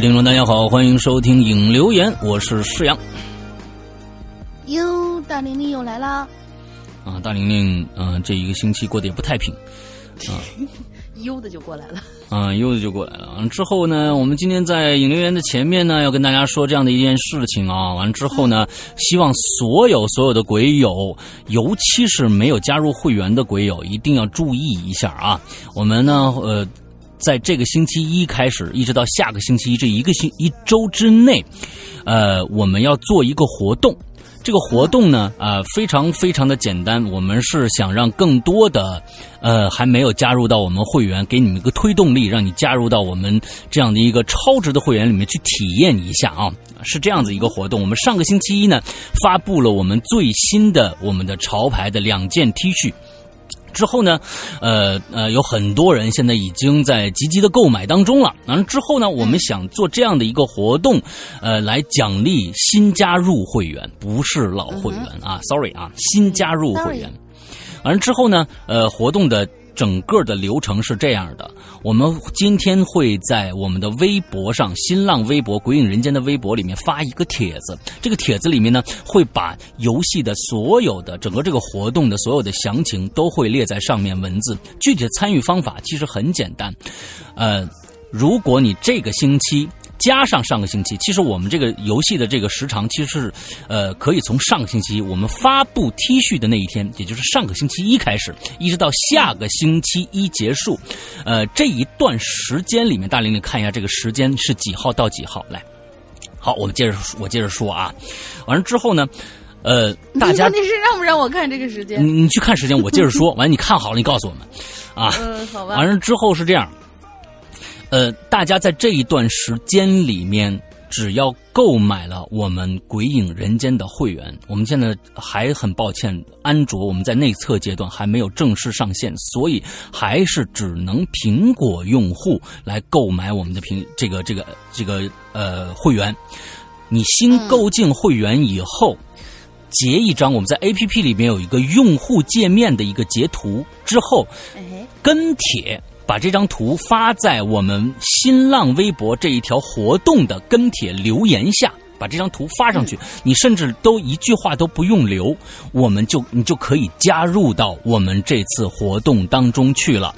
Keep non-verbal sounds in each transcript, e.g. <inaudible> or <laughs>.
听众，大家好，欢迎收听影留言，我是施阳。哟，大玲玲又来啦！啊，大玲玲，嗯，这一个星期过得也不太平，啊，<laughs> 悠的就过来了。啊，悠的就过来了。之后呢，我们今天在影留言的前面呢，要跟大家说这样的一件事情啊。完之后呢，希望所有所有的鬼友，尤其是没有加入会员的鬼友，一定要注意一下啊。我们呢，呃。在这个星期一开始，一直到下个星期一这一个星一周之内，呃，我们要做一个活动。这个活动呢，啊，非常非常的简单。我们是想让更多的，呃，还没有加入到我们会员，给你们一个推动力，让你加入到我们这样的一个超值的会员里面去体验一下啊。是这样子一个活动。我们上个星期一呢，发布了我们最新的我们的潮牌的两件 T 恤。之后呢，呃呃，有很多人现在已经在积极的购买当中了。完了之后呢，我们想做这样的一个活动，呃，来奖励新加入会员，不是老会员啊，sorry 啊，新加入会员。完了之后呢，呃，活动的。整个的流程是这样的，我们今天会在我们的微博上，新浪微博“鬼影人间”的微博里面发一个帖子。这个帖子里面呢，会把游戏的所有的整个这个活动的所有的详情都会列在上面，文字具体的参与方法其实很简单。呃，如果你这个星期。加上上个星期，其实我们这个游戏的这个时长，其实是，呃，可以从上个星期我们发布 T 恤的那一天，也就是上个星期一开始，一直到下个星期一结束，呃，这一段时间里面，大玲玲看一下这个时间是几号到几号？来，好，我们接着我接着说啊，完了之后呢，呃，<laughs> 大家你是让不让我看这个时间？你你去看时间，我接着说，完了你看好了，你告诉我们，啊，嗯，<laughs> 好吧，完了之后是这样。呃，大家在这一段时间里面，只要购买了我们《鬼影人间》的会员，我们现在还很抱歉，安卓我们在内测阶段还没有正式上线，所以还是只能苹果用户来购买我们的苹这个这个这个呃会员。你新购进会员以后，截一张我们在 A P P 里面有一个用户界面的一个截图之后，跟帖。把这张图发在我们新浪微博这一条活动的跟帖留言下，把这张图发上去。你甚至都一句话都不用留，我们就你就可以加入到我们这次活动当中去了。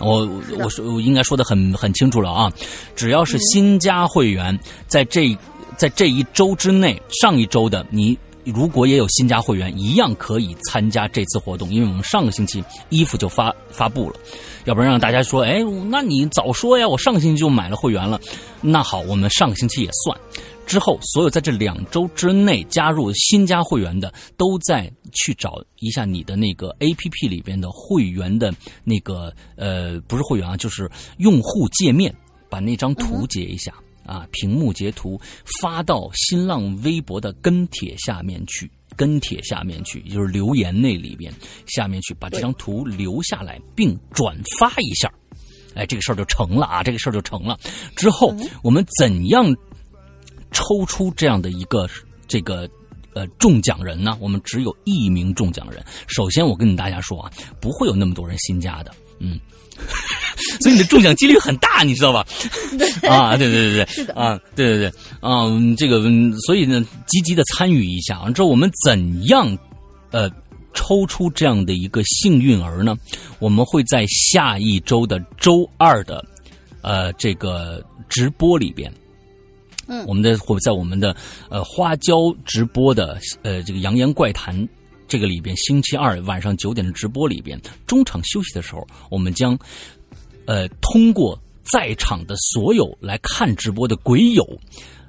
我我说我应该说的很很清楚了啊！只要是新加会员，在这在这一周之内，上一周的你。如果也有新加会员，一样可以参加这次活动，因为我们上个星期衣服就发发布了，要不然让大家说，哎，那你早说呀，我上个星期就买了会员了。那好，我们上个星期也算。之后，所有在这两周之内加入新加会员的，都在去找一下你的那个 A P P 里边的会员的那个呃，不是会员啊，就是用户界面，把那张图截一下。啊！屏幕截图发到新浪微博的跟帖下面去，跟帖下面去，也就是留言那里边下面去，把这张图留下来并转发一下，哎，这个事儿就成了啊！这个事儿就成了。之后我们怎样抽出这样的一个这个呃中奖人呢？我们只有一名中奖人。首先，我跟大家说啊，不会有那么多人新加的，嗯。<laughs> 所以你的中奖几率很大，你知道吧？啊，对对对对，是的啊，对对对啊，这个所以呢，积极的参与一下。完之后，我们怎样呃抽出这样的一个幸运儿呢？我们会在下一周的周二的呃这个直播里边，嗯，我们的会在我们的呃花椒直播的呃这个扬言怪谈。这个里边，星期二晚上九点的直播里边，中场休息的时候，我们将，呃，通过在场的所有来看直播的鬼友，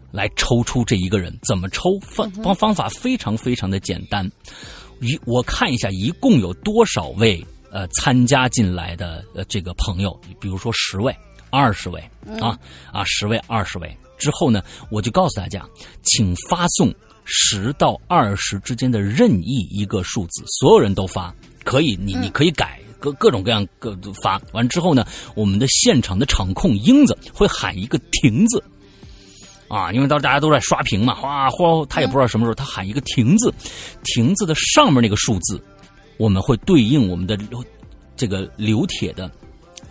来抽出这一个人。怎么抽？方方方法非常非常的简单。一我看一下，一共有多少位呃参加进来的呃这个朋友？比如说十位、二十位啊啊，十位、二十位之后呢，我就告诉大家，请发送。十到二十之间的任意一个数字，所有人都发，可以，你你可以改各各种各样各发完之后呢，我们的现场的场控英子会喊一个停字，啊，因为到大家都在刷屏嘛，哗哗，他也不知道什么时候他喊一个停字，停字的上面那个数字，我们会对应我们的这个刘铁的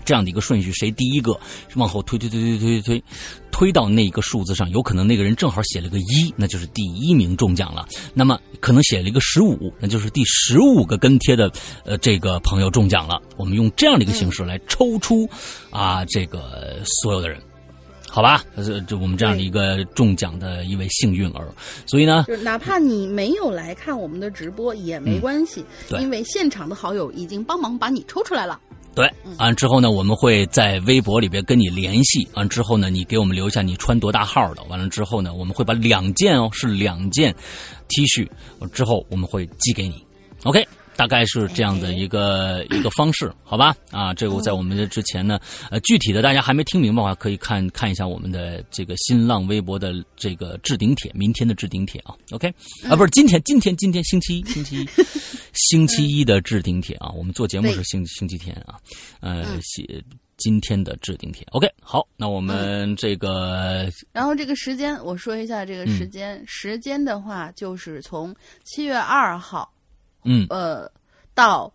这样的一个顺序，谁第一个往后推推推推推推推。到那个数字上，有可能那个人正好写了个一，那就是第一名中奖了。那么可能写了一个十五，那就是第十五个跟贴的呃这个朋友中奖了。我们用这样的一个形式来抽出啊这个所有的人。好吧，这这我们这样的一个中奖的一位幸运儿，所以呢，就是哪怕你没有来看我们的直播也没关系，对因为现场的好友已经帮忙把你抽出来了。对，完之后呢，我们会在微博里边跟你联系。完之后呢，你给我们留下你穿多大号的。完了之后呢，我们会把两件哦，是两件 T 恤，之后我们会寄给你。OK，大概是这样的一个一个方式，好吧？啊，这个在我们的之前呢，呃，具体的大家还没听明白的话，可以看看一下我们的这个新浪微博的这个置顶帖，明天的置顶帖啊。OK，啊，不是今天，今天，今天星期一，星期一，<laughs> 星期一的置顶帖啊。我们做节目是星星期天啊，呃，写今天的置顶帖。OK，好，那我们这个然后这个时间，我说一下这个时间，时间的话就是从七月二号，嗯呃，到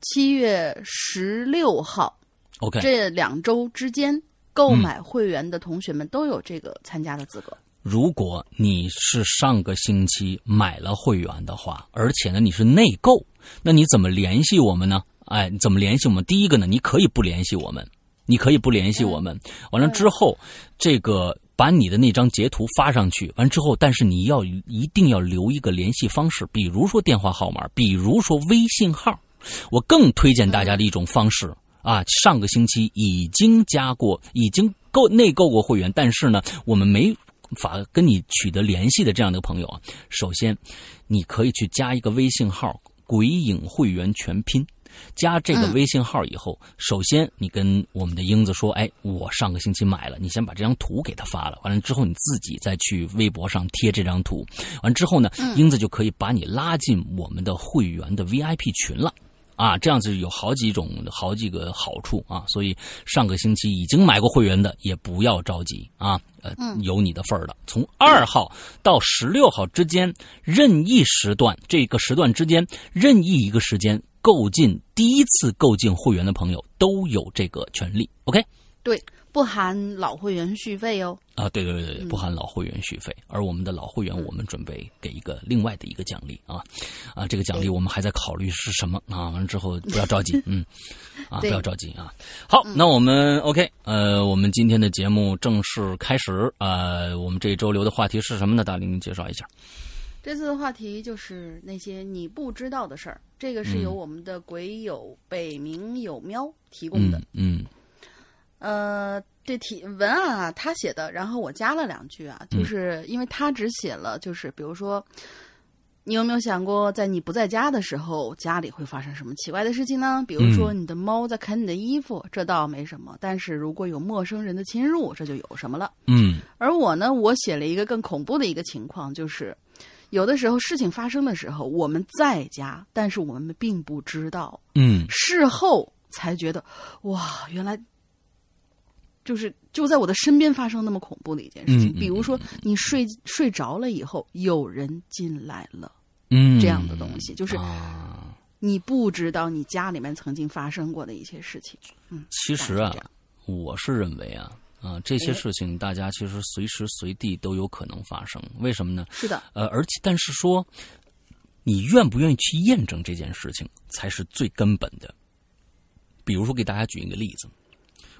七月十六号，OK，这两周之间，购买会员的同学们都有这个参加的资格。如果你是上个星期买了会员的话，而且呢你是内购，那你怎么联系我们呢？哎，你怎么联系我们？第一个呢，你可以不联系我们，你可以不联系我们。完了之后，这个把你的那张截图发上去，完之后，但是你要一定要留一个联系方式，比如说电话号码，比如说微信号。我更推荐大家的一种方式啊，上个星期已经加过，已经购内购过会员，但是呢，我们没法跟你取得联系的这样的朋友啊，首先你可以去加一个微信号“鬼影会员全拼”。加这个微信号以后，首先你跟我们的英子说：“哎，我上个星期买了。”你先把这张图给他发了，完了之后你自己再去微博上贴这张图。完之后呢，英子就可以把你拉进我们的会员的 VIP 群了。啊，这样子有好几种、好几个好处啊，所以上个星期已经买过会员的也不要着急啊，呃，有你的份儿了。从二号到十六号之间，任意时段，这个时段之间任意一个时间购进第一次购进会员的朋友都有这个权利。OK，对，不含老会员续费哦。啊，对对对对，不含老会员续费。而我们的老会员，我们准备给一个另外的一个奖励啊，啊，这个奖励我们还在考虑是什么啊。完了之后 <laughs> 不要着急，嗯，啊，不要着急啊。好，那我们 OK，呃，我们今天的节目正式开始。呃，我们这一周留的话题是什么呢？大林，您介绍一下。这次的话题就是那些你不知道的事儿，这个是由我们的鬼友北冥有喵提供的。嗯呃，这题文案啊，他写的，然后我加了两句啊，就是因为他只写了，就是比如说，你有没有想过，在你不在家的时候，家里会发生什么奇怪的事情呢？比如说，你的猫在啃你的衣服，这倒没什么，但是如果有陌生人的侵入，这就有什么了。嗯。而我呢，我写了一个更恐怖的一个情况，就是有的时候事情发生的时候，我们在家，但是我们并不知道，嗯。事后才觉得，哇，原来就是就在我的身边发生那么恐怖的一件事情。比如说，你睡睡着了以后，有人进来了，嗯，这样的东西，就是啊。你不知道你家里面曾经发生过的一些事情。嗯，其实啊是，我是认为啊啊，这些事情大家其实随时随地都有可能发生。为什么呢？是的，呃，而且但是说，你愿不愿意去验证这件事情，才是最根本的。比如说，给大家举一个例子，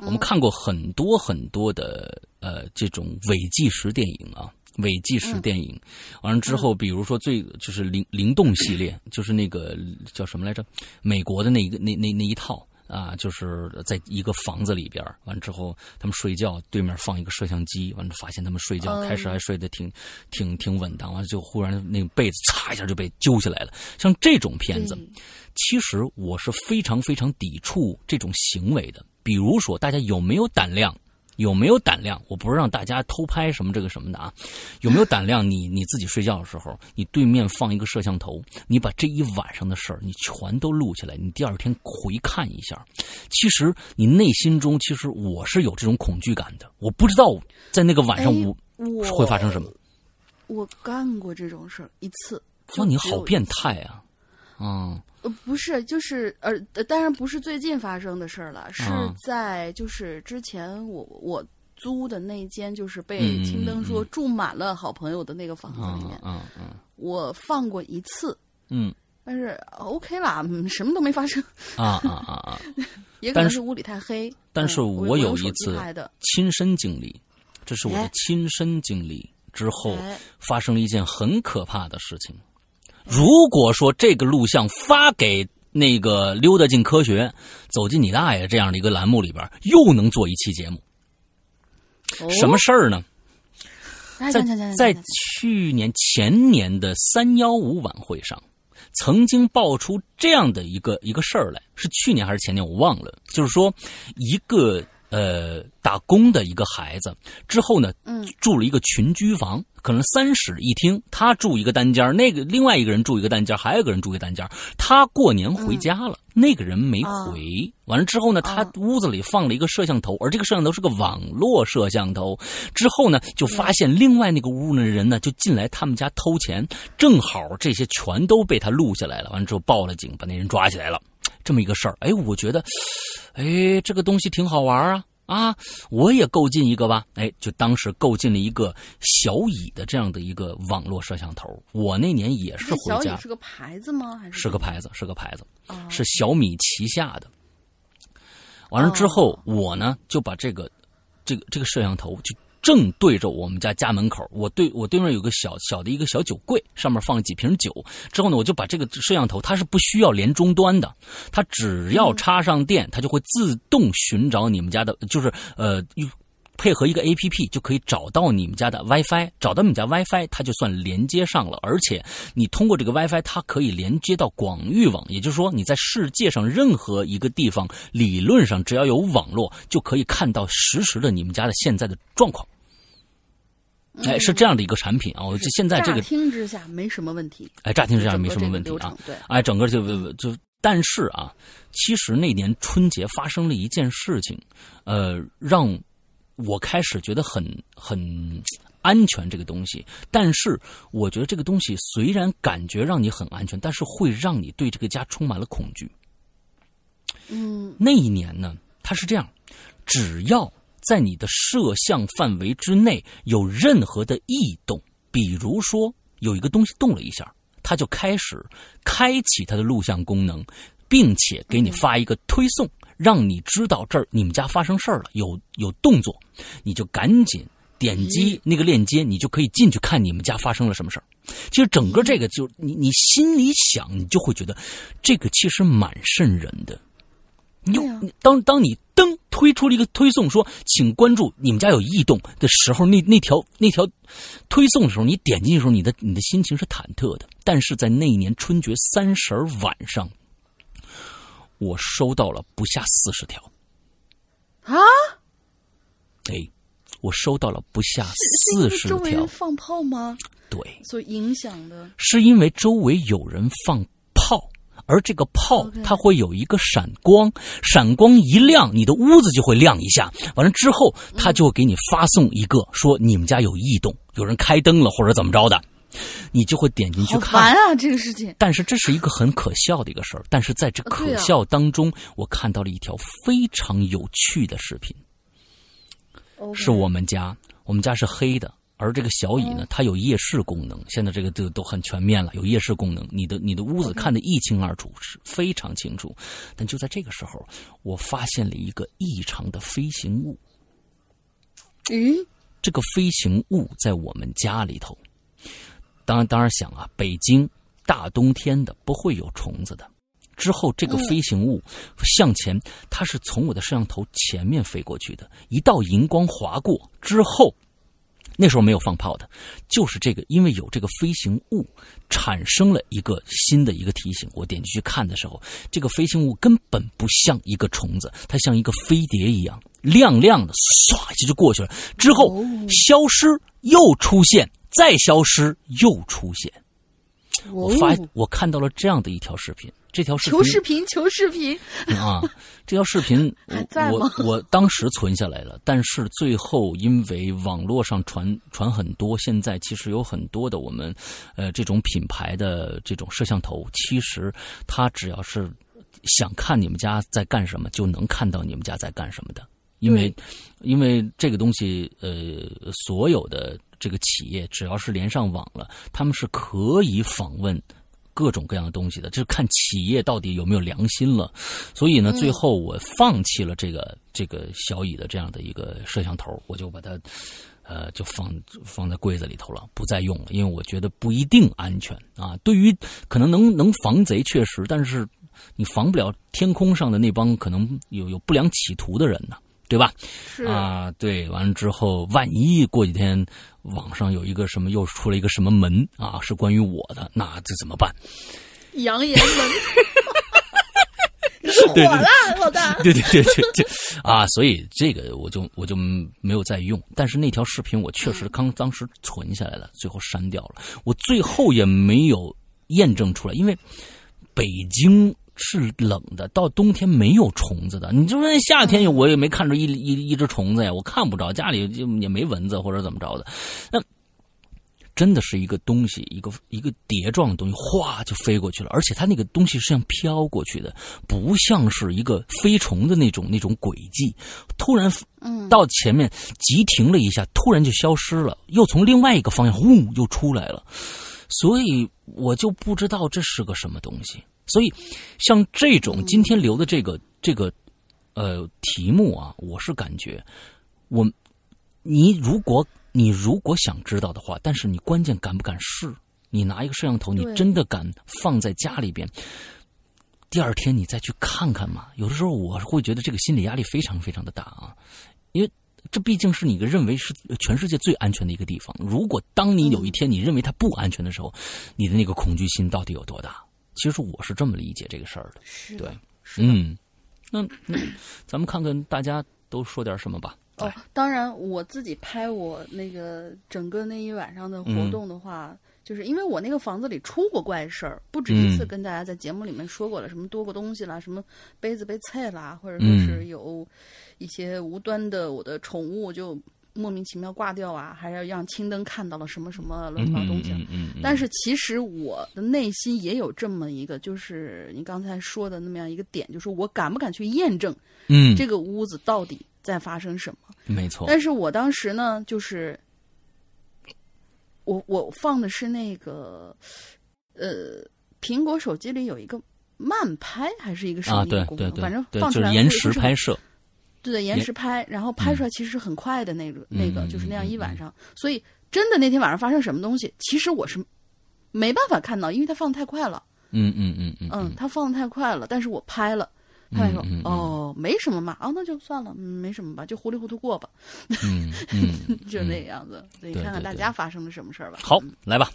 我们看过很多很多的呃这种伪纪实电影啊。伪纪实电影，完了之后，比如说最就是灵灵动系列，就是那个叫什么来着？美国的那一个那那那一套啊，就是在一个房子里边，完了之后他们睡觉，对面放一个摄像机，完了发现他们睡觉嗯开始还睡得挺挺挺稳当，完了就忽然那个被子嚓一下就被揪下来了。像这种片子，对其实我是非常非常抵触这种行为的。比如说，大家有没有胆量？有没有胆量？我不是让大家偷拍什么这个什么的啊，有没有胆量你？你自己睡觉的时候，你对面放一个摄像头，你把这一晚上的事儿你全都录下来，你第二天回看一下，其实你内心中其实我是有这种恐惧感的。我不知道在那个晚上哎我我会发生什么。我干过这种事儿一次。哇，你好变态啊！啊，呃，不是，就是呃，呃当然不是最近发生的事儿了，是啊在就是之前我我租的那间，就是被嗯青灯说嗯住满了好朋友的那个房子里面，嗯嗯我放过一次，嗯但是 OK 啦，嗯什么都没发生，啊啊啊啊！<laughs> 也可能是屋里太黑。但是嗯我有一次，亲身经历，这是我的哎亲身经历之后哎发生了一件很可怕的事情。如果说这个录像发给那个溜达进科学、走进你大爷这样的一个栏目里边，又能做一期节目，哦什么事儿呢？在在去年前年的三幺五晚会上，曾经爆出这样的一个一个事儿来，是去年还是前年我忘了。就是说，一个呃打工的一个孩子之后呢，嗯住了一个群居房，可能三室一厅，他住一个单间那个另外一个人住一个单间还有一个人住一个单间他过年回家了，那个人没回。完了之后呢，他啊屋子里放了一个摄像头，而这个摄像头是个网络摄像头。之后呢，就发现另外那个屋的人呢，就进来他们家偷钱，正好这些全都被他录下来了。完了之后报了警，把那人抓起来了。这么一个事儿，哎，我觉得，哎，这个东西挺好玩啊。啊，我也购进一个吧，哎，就当时购进了一个小蚁的这样的一个网络摄像头。我那年也是回家，是个牌子吗？还是是个牌子，是个牌子，哦。是小米旗下的。完了之后，我呢就把这个这个这个摄像头就正对着我们家家门口，我对我对面有个小小的一个小酒柜，上面放了几瓶酒。之后呢，我就把这个摄像头，它是不需要连终端的，它只要插上电，它就会自动寻找你们家的，就是呃。配合一个 A P P 就可以找到你们家的 WiFi，找到你们家 WiFi，它就算连接上了。而且你通过这个 WiFi，它可以连接到广域网，也就是说你在世界上任何一个地方，理论上只要有网络，就可以看到实时的你们家的现在的状况。哎，是这样的一个产品啊！我这现在这个乍听之下没什么问题，哎，乍听之下没什么问题啊。对，哎，整个就就，但是啊，其实那年春节发生了一件事情，呃，让我开始觉得很很安全这个东西。但是我觉得这个东西虽然感觉让你很安全，但是会让你对这个家充满了恐惧。嗯那一年呢，它是这样，只要在你的摄像范围之内有任何的异动，比如说有一个东西动了一下，它就开始开启它的录像功能，并且给你发一个推送，让你知道这儿你们家发生事儿了，有有动作，你就赶紧。点击那个链接，你就可以进去看你们家发生了什么事儿。其实整个这个就你你心里想，你就会觉得这个其实蛮瘆人的。你当当你噔推出了一个推送说，请关注你们家有异动的时候，那那条那条推送的时候，你点进去的时候，你的你的心情是忐忑的。但是在那一年春节三十儿晚上，我收到了不下四十条，啊，哎，我收到了不下是四十条，放炮吗？对，所影响的？是因为周围有人放炮，而这个炮它会有一个闪光，闪光一亮，你的屋子就会亮一下。完了之后，它就会给你发送一个说你们家有异动，有人开灯了或者怎么着的，你就会点进去看烦。啊，这个事情。但是这是一个很可笑的一个事儿，但是在这可笑当中，我看到了一条非常有趣的视频。是我们家，我们家是黑的，而这个小蚁呢，它有夜视功能，现在这个都都很全面了，有夜视功能，你的你的屋子看得一清二楚，是非常清楚。但就在这个时候，我发现了一个异常的飞行物，嗯，这个飞行物在我们家里头，当然当然想啊，北京大冬天的不会有虫子的。之后，这个飞行物向前，它是从我的摄像头前面飞过去的，一道荧光划过之后，那时候没有放炮的，就是这个，因为有这个飞行物，产生了一个新的一个提醒。我点进去看的时候，这个飞行物根本不像一个虫子，它像一个飞碟一样，亮亮的，唰一下就过去了，之后哦消失，又出现，再消失，又出现。我发哦我看到了这样的一条视频，这条视频求视频，求视频，啊，这条视频 <laughs> 我我我当时存下来了，但是最后因为网络上传传很多，现在其实有很多的我们呃这种品牌的这种摄像头，其实它只要是想看你们家在干什么，就能看到你们家在干什么的。因为因为这个东西，呃，所有的这个企业只要是连上网了，他们是可以访问。各种各样的东西的，就是看企业到底有没有良心了。所以呢，最后我放弃了这个这个小乙的这样的一个摄像头，我就把它呃就放放在柜子里头了，不再用了，因为我觉得不一定安全啊。对于可能能能防贼确实，但是你防不了天空上的那帮可能有有不良企图的人呢。对吧？是啊，对，完了之后，万一过几天网上有一个什么又出了一个什么门啊，是关于我的，那这怎么办？扬言门，<laughs> 对火了，老大。<laughs> 对对对对对啊！所以这个我就我就没有再用，但是那条视频我确实刚当时存下来了，最后删掉了。我最后也没有验证出来，因为北京。是冷的，到冬天没有虫子的。你就说夏天我也没看着一一一只虫子呀，我看不着，家里就也没蚊子或者怎么着的。那真的是一个东西，一个一个碟状的东西，哗就飞过去了。而且它那个东西是像飘过去的，不像是一个飞虫的那种那种轨迹。突然，嗯，到前面急停了一下，突然就消失了，又从另外一个方向呼又出来了。所以我就不知道这是个什么东西。所以，像这种今天留的这个这个呃题目啊，我是感觉，我你如果你如果想知道的话，但是你关键敢不敢试？你拿一个摄像头，你真的敢放在家里边？第二天你再去看看嘛？有的时候我会觉得这个心理压力非常非常的大啊，因为这毕竟是你认为是全世界最安全的一个地方。如果当你有一天你认为它不安全的时候，你的那个恐惧心到底有多大？其实我是这么理解这个事儿的，对，嗯，那那咱们看看大家都说点什么吧。哦，当然，我自己拍我那个整个那一晚上的活动的话，就是因为我那个房子里出过怪事儿，不止一次跟大家在节目里面说过了，什么多过东西啦，什么杯子被碎啦，或者说是有一些无端的我的宠物就。莫名其妙挂掉啊，还要让青灯看到了什么什么乱七八糟东西。但是其实我的内心也有这么一个，就是你刚才说的那么样一个点，就是我敢不敢去验证，嗯，这个屋子到底在发生什么？没错。但是我当时呢，就是我我放的是那个，呃，苹果手机里有一个慢拍还是一个什么功能？反正放出来延时拍摄。对，延时拍，然后拍出来其实是很快的那个，那个就是那样一晚上。所以真的那天晚上发生什么东西，其实我是没办法看到，因为它放的太快了。嗯嗯嗯嗯。嗯，它放的太快了，但是我拍了，拍说哦，没什么嘛，哦，那就算了，没什么吧，就糊里糊涂过吧。<laughs> 就那个样子。所以看看大家发生了什么事儿吧。好，来吧。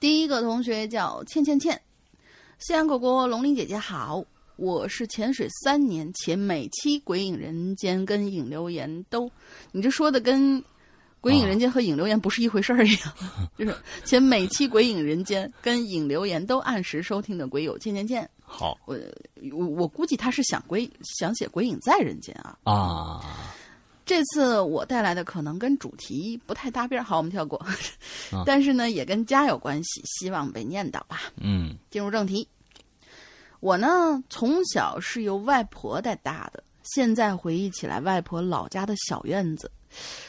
第一个同学叫倩倩倩，夕阳果果，龙鳞姐姐好。我是潜水三年，且每期《鬼影人间》跟《影留言》都，你这说的跟《鬼影人间》和《影留言》不是一回事儿一样，就是 <laughs> 且每期《鬼影人间》跟《影留言》都按时收听的鬼友，见见见。好，我我我估计他是想鬼想写《鬼影在人间》啊啊！这次我带来的可能跟主题不太搭边好，我们跳过。<laughs> 但是呢，也跟家有关系，希望被念叨吧。嗯，进入正题。我呢，从小是由外婆带大的。现在回忆起来，外婆老家的小院子，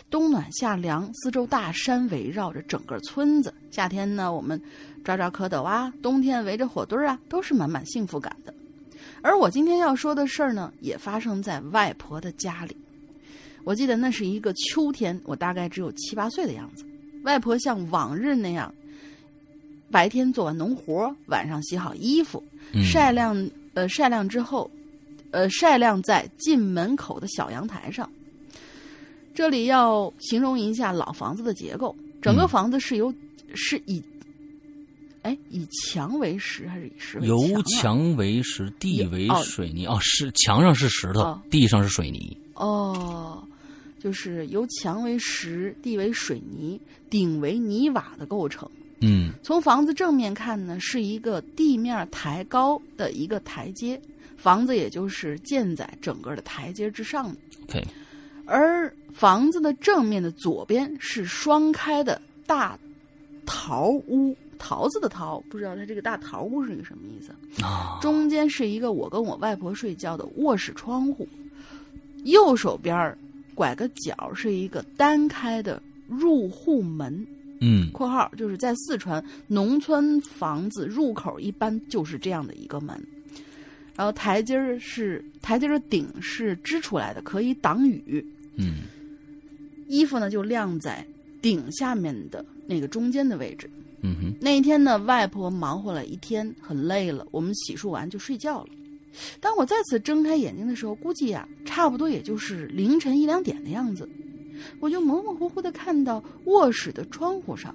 冬暖夏凉，四周大山围绕着整个村子。夏天呢，我们抓抓蝌蚪啊；冬天围着火堆儿啊，都是满满幸福感的。而我今天要说的事儿呢，也发生在外婆的家里。我记得那是一个秋天，我大概只有七八岁的样子。外婆像往日那样，白天做完农活，晚上洗好衣服。晒晾，呃，晒晾之后，呃，晒晾在进门口的小阳台上。这里要形容一下老房子的结构，整个房子是由是以，哎，以墙为石还是以石为墙？由墙为石，地为水泥。哦，是墙上是石头，地上是水泥。哦，就是由墙为石，地为水泥，顶为泥瓦的构成。嗯，从房子正面看呢，是一个地面抬高的一个台阶，房子也就是建在整个的台阶之上的。对，而房子的正面的左边是双开的大桃屋，桃子的桃，不知道它这个大桃屋是一个什么意思啊？中间是一个我跟我外婆睡觉的卧室窗户，右手边拐个角是一个单开的入户门。嗯（括号就是在四川农村房子入口一般就是这样的一个门，然后台阶儿是台阶儿的顶是支出来的，可以挡雨。嗯衣服呢就晾在顶下面的那个中间的位置。嗯哼那一天呢，外婆忙活了一天，很累了，我们洗漱完就睡觉了。当我再次睁开眼睛的时候，估计呀、差不多也就是凌晨一两点的样子，我就模模糊糊的看到卧室的窗户上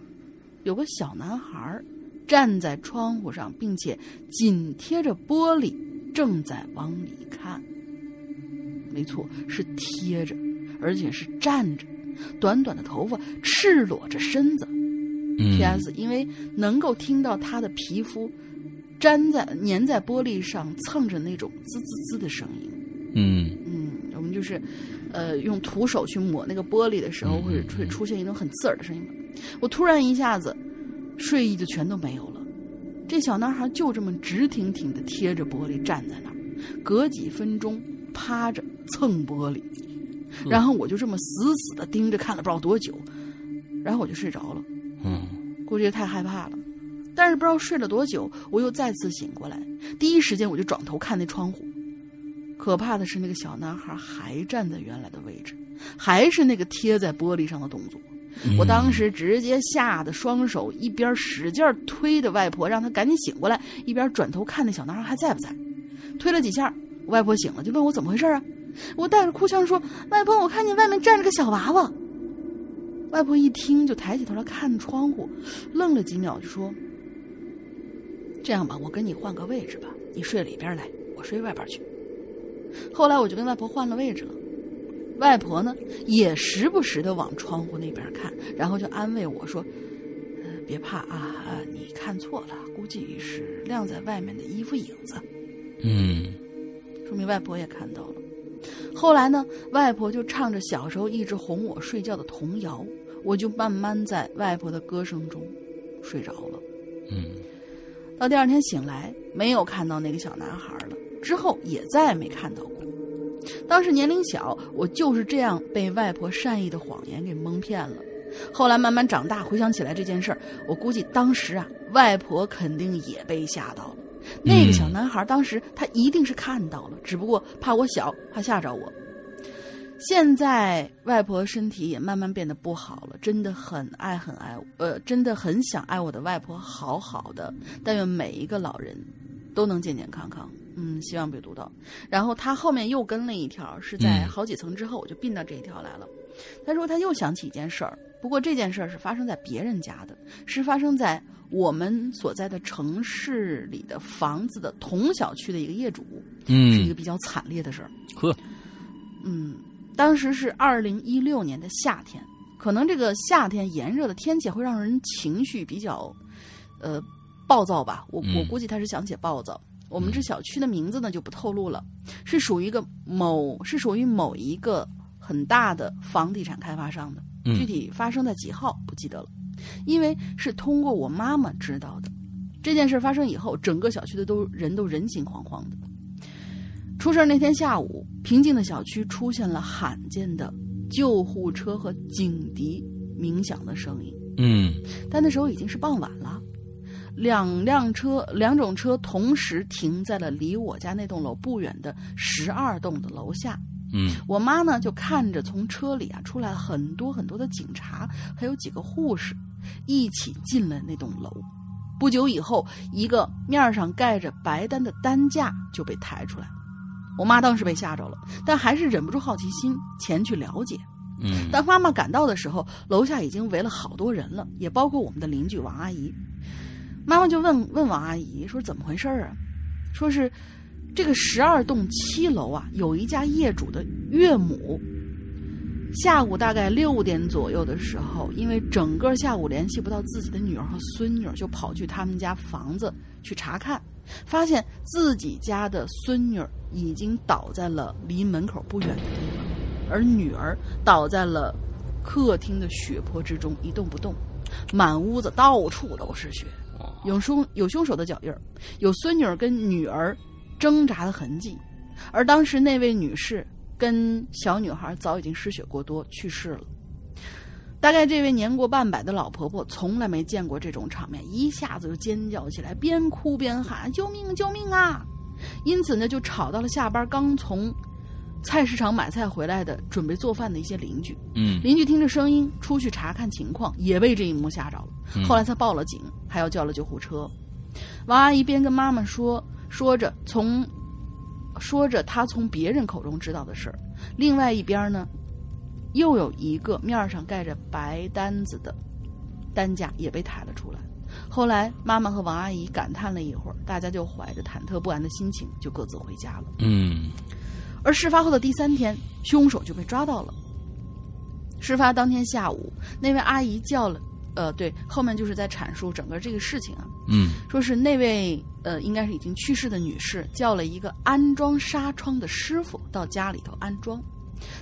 有个小男孩儿站在窗户上，并且紧贴着玻璃，正在往里看。没错，是贴着，而且是站着，短短的头发，赤裸着身子。嗯 P.S. 因为能够听到他的皮肤粘在粘在玻璃上蹭着那种滋滋滋的声音。嗯嗯，我们就是呃用徒手去抹那个玻璃的时候，嗯会会出现一种很刺耳的声音。我突然一下子睡意就全都没有了。这小男孩就这么直挺挺的贴着玻璃站在那儿，隔几分钟趴着蹭玻璃，然后我就这么死死的盯着看了不知道多久，然后我就睡着了。嗯估计太害怕了。但是不知道睡了多久，我又再次醒过来，第一时间我就转头看那窗户。可怕的是，那个小男孩还站在原来的位置，还是那个贴在玻璃上的动作。我当时直接吓得双手一边使劲推着外婆，让她赶紧醒过来，一边转头看那小男孩还在不在。推了几下，外婆醒了，就问我怎么回事啊？我带着哭腔说：“外婆，我看见外面站着个小娃娃。”外婆一听就抬起头来看窗户，愣了几秒，就说：“这样吧，我跟你换个位置吧，你睡里边来，我睡外边去。”后来我就跟外婆换了位置了。外婆呢，也时不时的往窗户那边看，然后就安慰我说：“呃，别怕啊，啊，你看错了，估计是晾在外面的衣服影子。”嗯说明外婆也看到了。后来呢，外婆就唱着小时候一直哄我睡觉的童谣，我就慢慢在外婆的歌声中睡着了。嗯到第二天醒来，没有看到那个小男孩了，之后也再也没看到过。当时年龄小，我就是这样被外婆善意的谎言给蒙骗了。后来慢慢长大，回想起来这件事儿，我估计当时啊，外婆肯定也被吓到了。那个小男孩当时他一定是看到了，只不过怕我小，怕吓着我。现在外婆身体也慢慢变得不好了，真的很爱很爱，呃，真的很想爱我的外婆，好好的。但愿每一个老人都能健健康康。嗯，希望被读到。然后他后面又跟了一条，是在嗯好几层之后，我就并到这一条来了。他说他又想起一件事儿，不过这件事儿是发生在别人家的，是发生在我们所在的城市里的房子的同小区的一个业主，嗯是一个嗯，比较惨烈的事儿。呵，嗯，当时是二零一六年的夏天，可能这个夏天炎热的天气会让人情绪比较，呃，暴躁吧。我我嗯估计他是想写暴躁。我们这小区的名字呢就不透露了，是属于一个某是属于某一个很大的房地产开发商的，嗯具体发生在几号不记得了，因为是通过我妈妈知道的。这件事发生以后，整个小区的都人都人心惶惶的。出事那天下午，平静的小区出现了罕见的救护车和警笛鸣响的声音。嗯但那时候已经是傍晚了，两辆车，两种车同时停在了离我家那栋楼不远的十二栋的楼下。嗯我妈呢就看着从车里啊出来很多很多的警察，还有几个护士，一起进了那栋楼。不久以后，一个面上盖着白单的担架就被抬出来。我妈当时被吓着了，但还是忍不住好奇心前去了解。嗯，当妈妈赶到的时候，楼下已经围了好多人了，也包括我们的邻居王阿姨。妈妈就问问王阿姨说：“怎么回事啊？”说是这个十二栋七楼啊，有一家业主的岳母，下午大概六点左右的时候，因为整个下午联系不到自己的女儿和孙女，就跑去他们家房子去查看，发现自己家的孙女已经倒在了离门口不远的地方。而女儿倒在了客厅的血泊之中，一动不动，满屋子到处都是血，有凶有凶手的脚印儿，有孙女儿跟女儿挣扎的痕迹，而当时那位女士跟小女孩早已经失血过多去世了。大概这位年过半百的老婆婆从来没见过这种场面，一下子就尖叫起来，边哭边喊：“救命！救命啊！”因此呢，就吵到了下班刚从菜市场买菜回来的准备做饭的一些邻居。嗯邻居听着声音出去查看情况，也被这一幕吓着了。嗯后来才报了警，还要叫了救护车。王阿姨边跟妈妈说说着从说着她从别人口中知道的事儿，另外一边呢，又有一个面上盖着白单子的担架也被抬了出来。后来妈妈和王阿姨感叹了一会儿，大家就怀着忐忑不安的心情就各自回家了。嗯而事发后的第三天，凶手就被抓到了。事发当天下午，那位阿姨叫了，呃，对，后面就是在阐述整个这个事情啊，嗯说是那位呃，应该是已经去世的女士叫了一个安装纱窗的师傅到家里头安装。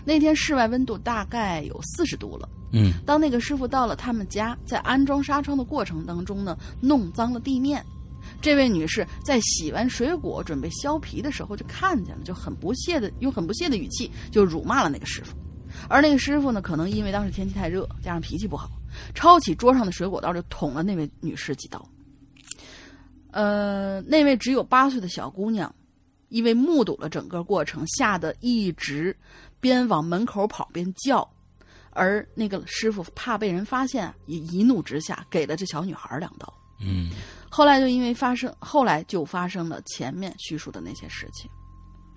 那天室外温度大概有四十度了。嗯当那个师傅到了他们家，在安装纱窗的过程当中呢，弄脏了地面。这位女士在洗完水果准备削皮的时候，就看见了，就很不屑的用很不屑的语气就辱骂了那个师傅。而那个师傅呢，可能因为当时天气太热，加上脾气不好，抄起桌上的水果刀就捅了那位女士几刀。呃，那位只有八岁的小姑娘，因为目睹了整个过程，吓得一直边往门口跑边叫。而那个师傅怕被人发现，也一怒之下给了这小女孩两刀。嗯后来就因为发生，后来就发生了前面叙述的那些事情。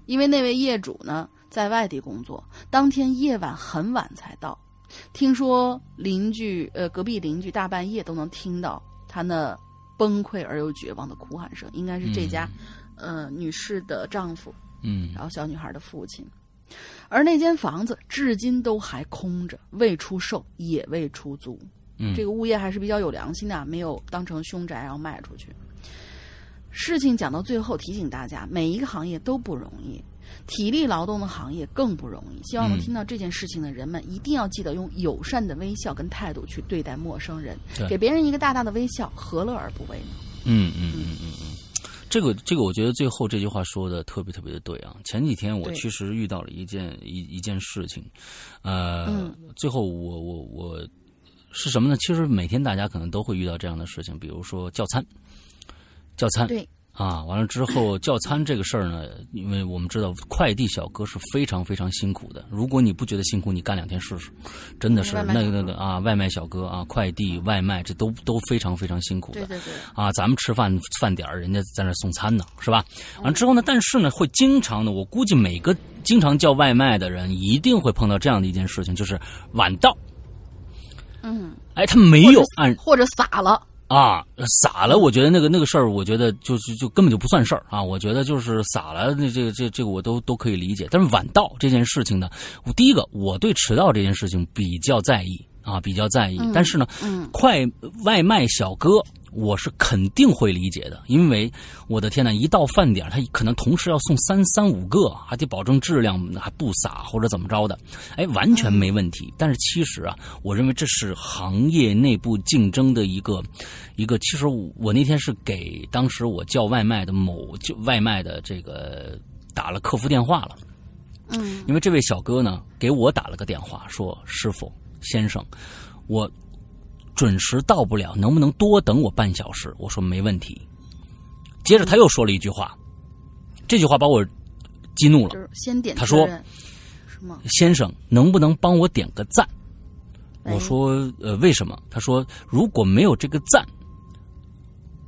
因为那位业主呢在外地工作，当天夜晚很晚才到。听说邻居呃隔壁邻居大半夜都能听到他那崩溃而又绝望的哭喊声，应该是这家、呃女士的丈夫，嗯然后小女孩的父亲。而那间房子至今都还空着，未出售，也未出租。嗯这个物业还是比较有良心的啊，没有当成凶宅然后卖出去。事情讲到最后，提醒大家，每一个行业都不容易，体力劳动的行业更不容易。希望能嗯听到这件事情的人们，一定要记得用友善的微笑跟态度去对待陌生人对，给别人一个大大的微笑，何乐而不为呢？嗯嗯嗯嗯嗯，这个这个，我觉得最后这句话说的特别特别的对啊。前几天我对确实遇到了一件一一件事情，呃，嗯最后我我我是什么呢？其实每天大家可能都会遇到这样的事情，比如说叫餐，叫餐，对，啊，完了之后叫餐这个事儿呢，因为我们知道快递小哥是非常非常辛苦的。如果你不觉得辛苦，你干两天试试，真的是那个那个啊，外卖小哥啊，快递外卖这都都非常非常辛苦的。对对对，啊，咱们吃饭饭点儿，人家在那送餐呢，是吧？完了之后呢，但是呢，会经常的，我估计每个经常叫外卖的人一定会碰到这样的一件事情，就是晚到。嗯，哎，他没有按或者洒了，啊撒了，我觉得那个那个事儿，我觉得就是就根本就不算事儿啊。我觉得就是撒了，那这个这这个我都都可以理解。但是晚到这件事情呢，我第一个我对迟到这件事情比较在意啊，比较在意。但是呢，嗯快外卖小哥，我是肯定会理解的，因为我的天呐，一到饭点儿，他可能同时要送三三五个，还得保证质量，还不洒或者怎么着的，哎，完全没问题。但是其实啊，我认为这是行业内部竞争的一个一个。其实我那天是给当时我叫外卖的某就外卖的这个打了客服电话了。嗯因为这位小哥呢给我打了个电话，说：“师傅先生，我准时到不了，能不能多等我半小时？”我说：“没问题。”接着他又说了一句话，这句话把我激怒了他说？先生，能不能帮我点个赞？哎我说：“呃，为什么？”他说：“如果没有这个赞，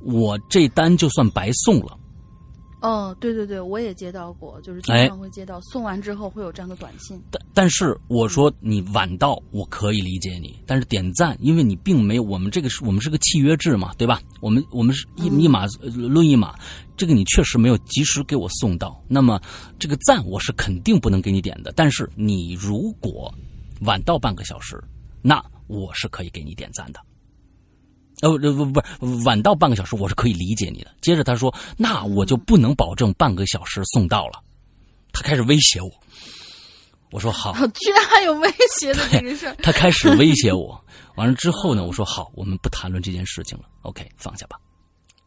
我这单就算白送了。”哦，对对对，我也接到过，就是经哎常会接到，送完之后会有这样的短信。但但是我说你晚到，我可以理解你，但是点赞，因为你并没有我们这个是我们是个契约制嘛，对吧？我们我们是一一码呃论一码，这个你确实没有及时给我送到，那么这个赞我是肯定不能给你点的。但是你如果晚到半个小时，那我是可以给你点赞的。呃不不不不，晚到半个小时我是可以理解你的。接着他说，那我就不能保证半个小时送到了，他开始威胁我。我说好，居然还有威胁的这个事儿，他开始威胁我。完了之后呢，我说好，我们不谈论这件事情了。OK，放下吧。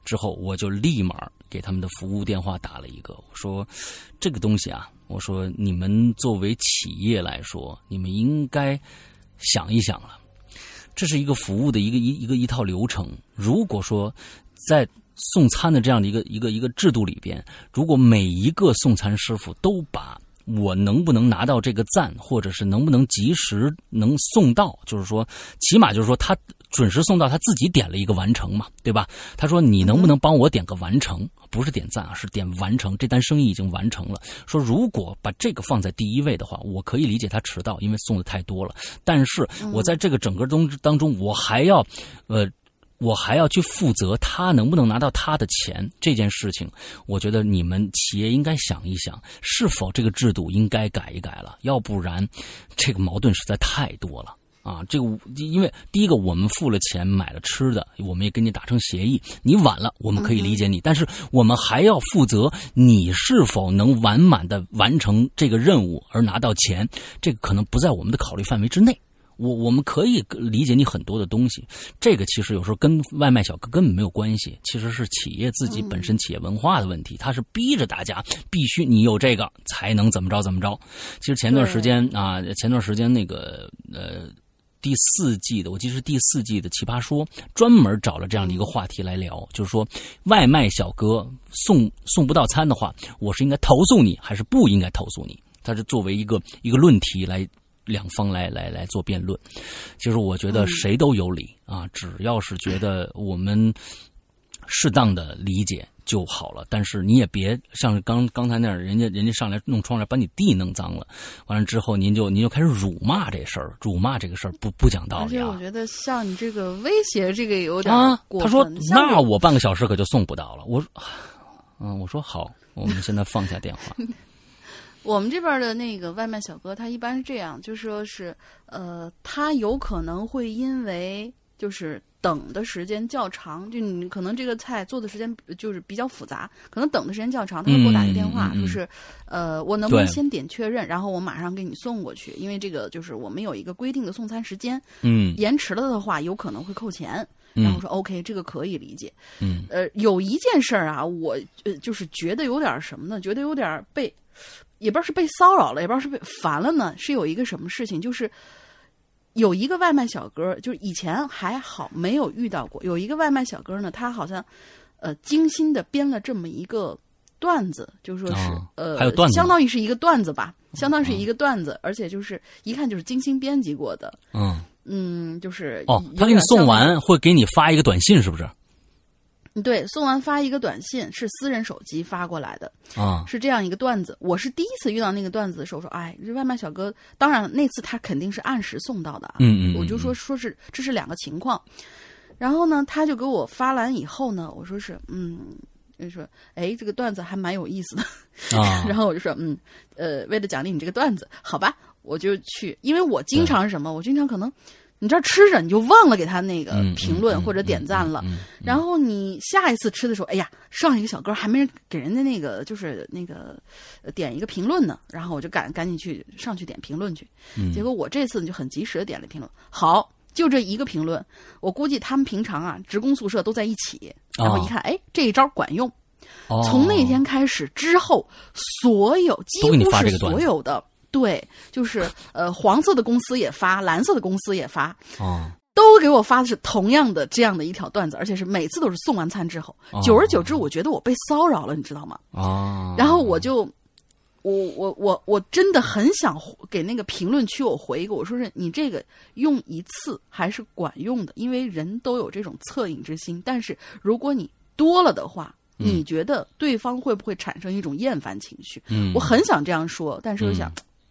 之后，我就立马给他们的服务电话打了一个，我说这个东西啊，我说你们作为企业来说，你们应该想一想了。这是一个服务的一个一一个一套流程。如果说在送餐的这样的一个一个一个制度里边，如果每一个送餐师傅都把我能不能拿到这个赞，或者是能不能及时能送到，就是说，起码就是说他准时送到，他自己点了一个完成嘛，对吧？他说你能不能帮我点个完成？不是点赞啊，是点完成。这单生意已经完成了。说如果把这个放在第一位的话，我可以理解他迟到，因为送的太多了。但是我在这个整个东当中，我还要，呃。我还要去负责他能不能拿到他的钱这件事情，我觉得你们企业应该想一想，是否这个制度应该改一改了，要不然这个矛盾实在太多了啊！这个因为第一个，我们付了钱买了吃的，我们也跟你达成协议，你晚了我们可以理解你，但是我们还要负责你是否能完满的完成这个任务而拿到钱，这个可能不在我们的考虑范围之内。我我们可以理解你很多的东西，这个其实有时候跟外卖小哥根本没有关系，其实是企业自己本身企业文化的问题，他是逼着大家必须你有这个才能怎么着怎么着。其实前段时间啊，前段时间那个呃第四季的，我记得是第四季的《奇葩说》，专门找了这样的一个话题来聊，就是说外卖小哥送送不到餐的话，我是应该投诉你还是不应该投诉你？他是作为一个一个论题来。两方来来来做辩论，就是我觉得谁都有理啊，只要是觉得我们适当的理解就好了。但是你也别像刚刚才那样，人家人家上来弄窗帘把你地弄脏了，完了之后您就您就开始辱骂这事儿，辱骂这个事儿不不讲道理啊。而且我觉得像你这个威胁，这个有点过分。他说那我半个小时可就送不到了。我说嗯，我说好，我们现在放下电话。<laughs> 我们这边的那个外卖小哥，他一般是这样，就说是，呃，他有可能会因为就是等的时间较长，就你可能这个菜做的时间就是比较复杂，可能等的时间较长，他会给我打一个电话，就是，呃，我能不能先点确认，然后我马上给你送过去，因为这个就是我们有一个规定的送餐时间，嗯，延迟了的话有可能会扣钱，然后说 OK，这个可以理解，嗯，呃，有一件事儿啊，我呃就是觉得有点什么呢？觉得有点被。也不知道是被骚扰了，也不知道是被烦了呢。是有一个什么事情，就是有一个外卖小哥，就是以前还好没有遇到过。有一个外卖小哥呢，他好像呃精心的编了这么一个段子，就说是呃，还有段子，相当于是一个段子吧，相当于是一个段子，而且就是一看就是精心编辑过的。嗯嗯，就是哦，他给你送完会给你发一个短信，是不是？对，送完发一个短信，是私人手机发过来的啊，是这样一个段子。我是第一次遇到那个段子的时候，说，哎，这外卖小哥，当然那次他肯定是按时送到的啊。嗯嗯，我就说说是这是两个情况。然后呢，他就给我发完以后呢，我说是，嗯，就说，哎，这个段子还蛮有意思的啊。<laughs> 然后我就说，嗯，呃，为了奖励你这个段子，好吧，我就去，因为我经常是什么，我经常可能。你这吃着，你就忘了给他那个评论或者点赞了。然后你下一次吃的时候，哎呀，上一个小哥还没给人家那个就是那个点一个评论呢。然后我就赶赶紧去上去点评论去。结果我这次就很及时的点了评论。好，就这一个评论，我估计他们平常啊，职工宿舍都在一起。然后一看，哎，这一招管用。从那天开始之后，所有几乎是所有的。对，就是呃，黄色的公司也发，蓝色的公司也发，哦，都给我发的是同样的这样的一条段子，而且是每次都是送完餐之后。久而久之，我觉得我被骚扰了，你知道吗？哦，然后我就，我我我我真的很想给那个评论区我回一个，我说是你这个用一次还是管用的，因为人都有这种恻隐之心，但是如果你多了的话，你觉得对方会不会产生一种厌烦情绪？嗯，我很想这样说，但是我想。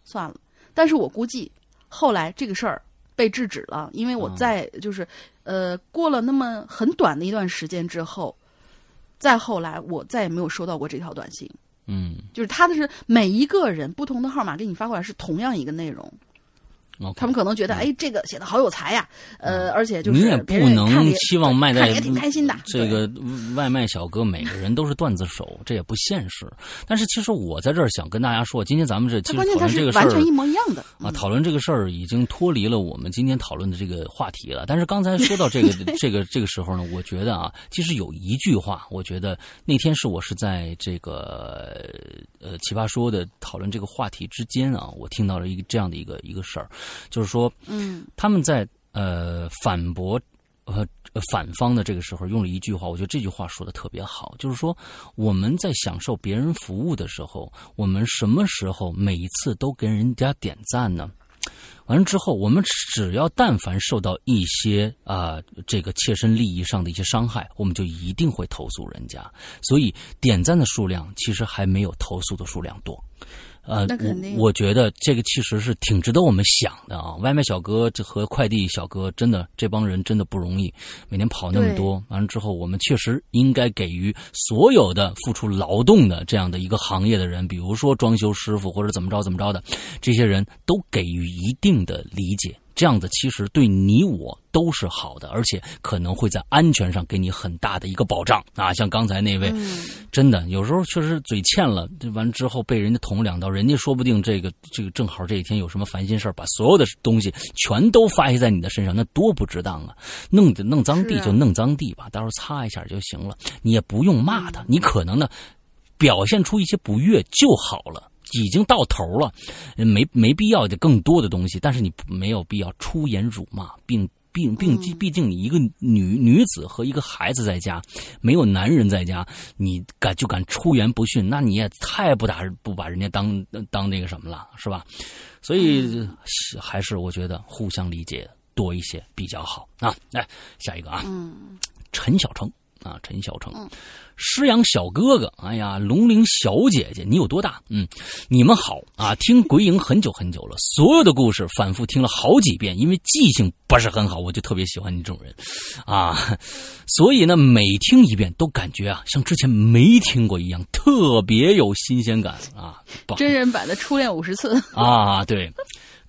算了，但是我估计后来这个事儿被制止了，因为我在就是呃过了那么很短的一段时间之后，再后来我再也没有收到过这条短信。嗯，就是他的是每一个人不同的号码给你发过来是同样一个内容。他们可能觉得，哎，这个写的好有才呀，呃，而且就是你也不能期望卖在也挺开心的。这个外卖小哥每个人都是段子手，这也不现实。但是其实我在这儿想跟大家说，今天咱们这其实讨论这个事儿，完全一模一样的啊。讨论这个事儿已经脱离了我们今天讨论的这个话题了。但是刚才说到这个 <laughs> 这个这个时候呢，我觉得啊，其实有一句话，我觉得那天是我是在这个呃奇葩说的讨论这个话题之间啊，我听到了一个这样的一个一个事儿，就是说。嗯，他们在呃反驳呃反方的这个时候用了一句话，我觉得这句话说的特别好，就是说我们在享受别人服务的时候，我们什么时候每一次都跟人家点赞呢？完了之后，我们只要但凡受到一些啊这个切身利益上的一些伤害，我们就一定会投诉人家。所以点赞的数量其实还没有投诉的数量多。呃，我我觉得这个其实是挺值得我们想的啊。外卖小哥这和快递小哥真的这帮人真的不容易，每天跑那么多，完了之后，我们确实应该给予所有的付出劳动的这样的一个行业的人，比如说装修师傅或者怎么着怎么着的，这些人都给予一定的理解。这样子其实对你我都是好的，而且可能会在安全上给你很大的一个保障啊！像刚才那位，真的有时候确实嘴欠了，完之后被人家捅两刀，人家说不定这个这个正好这一天有什么烦心事把所有的东西全都发泄在你的身上，那多不值当啊！弄的弄脏地就弄脏地吧，到时候擦一下就行了，你也不用骂他，你可能呢表现出一些不悦就好了。已经到头了，没没必要的更多的东西，但是你没有必要出言辱骂，并并并毕竟你一个女女子和一个孩子在家，没有男人在家，你敢就敢出言不逊，那你也太不打不把人家当当那个什么了，是吧？所以还是我觉得互相理解多一些比较好啊。来下一个啊，陈小成啊，陈小成。师阳小哥哥，哎呀，龙玲小姐姐，你有多大？嗯，你们好啊！听鬼影很久很久了，所有的故事反复听了好几遍，因为记性不是很好，我就特别喜欢你这种人，啊，所以呢，每听一遍都感觉啊，像之前没听过一样，特别有新鲜感啊！真人版的初恋五十次啊，对。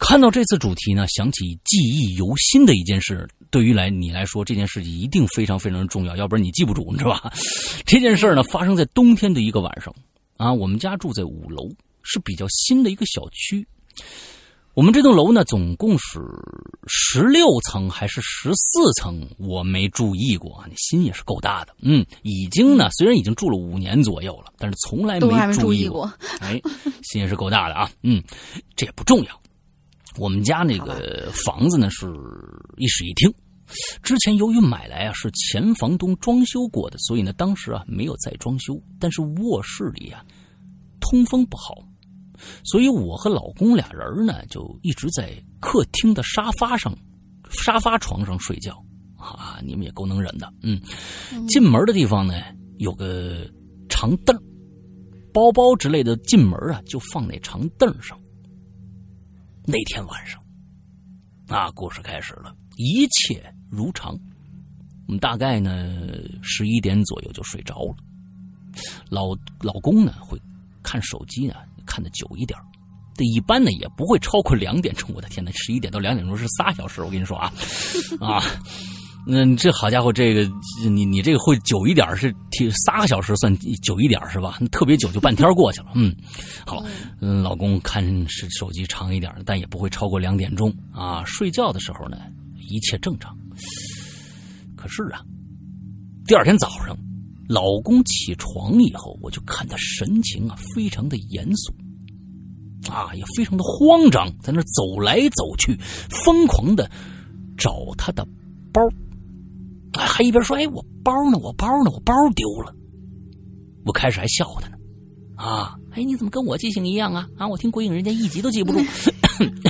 看到这次主题呢，想起记忆犹新的一件事。对于来你来说，这件事一定非常非常重要，要不然你记不住，你知道吧？<laughs> 这件事呢，发生在冬天的一个晚上啊。我们家住在五楼，是比较新的一个小区。我们这栋楼呢，总共是十六层还是十四层？我没注意过啊。你心也是够大的，嗯，已经呢，虽然已经住了五年左右了，但是从来没注意过。哎，心也是够大的啊，嗯，这也不重要。我们家那个房子呢是一室一厅，之前由于买来啊是前房东装修过的，所以呢当时啊没有再装修。但是卧室里啊通风不好，所以我和老公俩人呢就一直在客厅的沙发上、沙发床上睡觉啊。你们也够能忍的，嗯。进门的地方呢有个长凳，包包之类的进门啊就放那长凳上。那天晚上，啊，故事开始了，一切如常。我们大概呢十一点左右就睡着了。老老公呢会看手机呢看的久一点，这一般呢也不会超过两点钟。我的天呐，十一点到两点钟是仨小时，我跟你说啊，啊。嗯，这好家伙，这个你你这个会久一点是仨个小时算久一点是吧？特别久就半天过去了。嗯，好，嗯，老公看是手机长一点，但也不会超过两点钟啊。睡觉的时候呢，一切正常。可是啊，第二天早上，老公起床以后，我就看他神情啊，非常的严肃，啊，也非常的慌张，在那走来走去，疯狂的找他的包。还一边说：“哎，我包呢？我包呢？我包丢了。”我开始还笑他呢，啊，哎，你怎么跟我记性一样啊？啊，我听鬼影人家一集都记不住。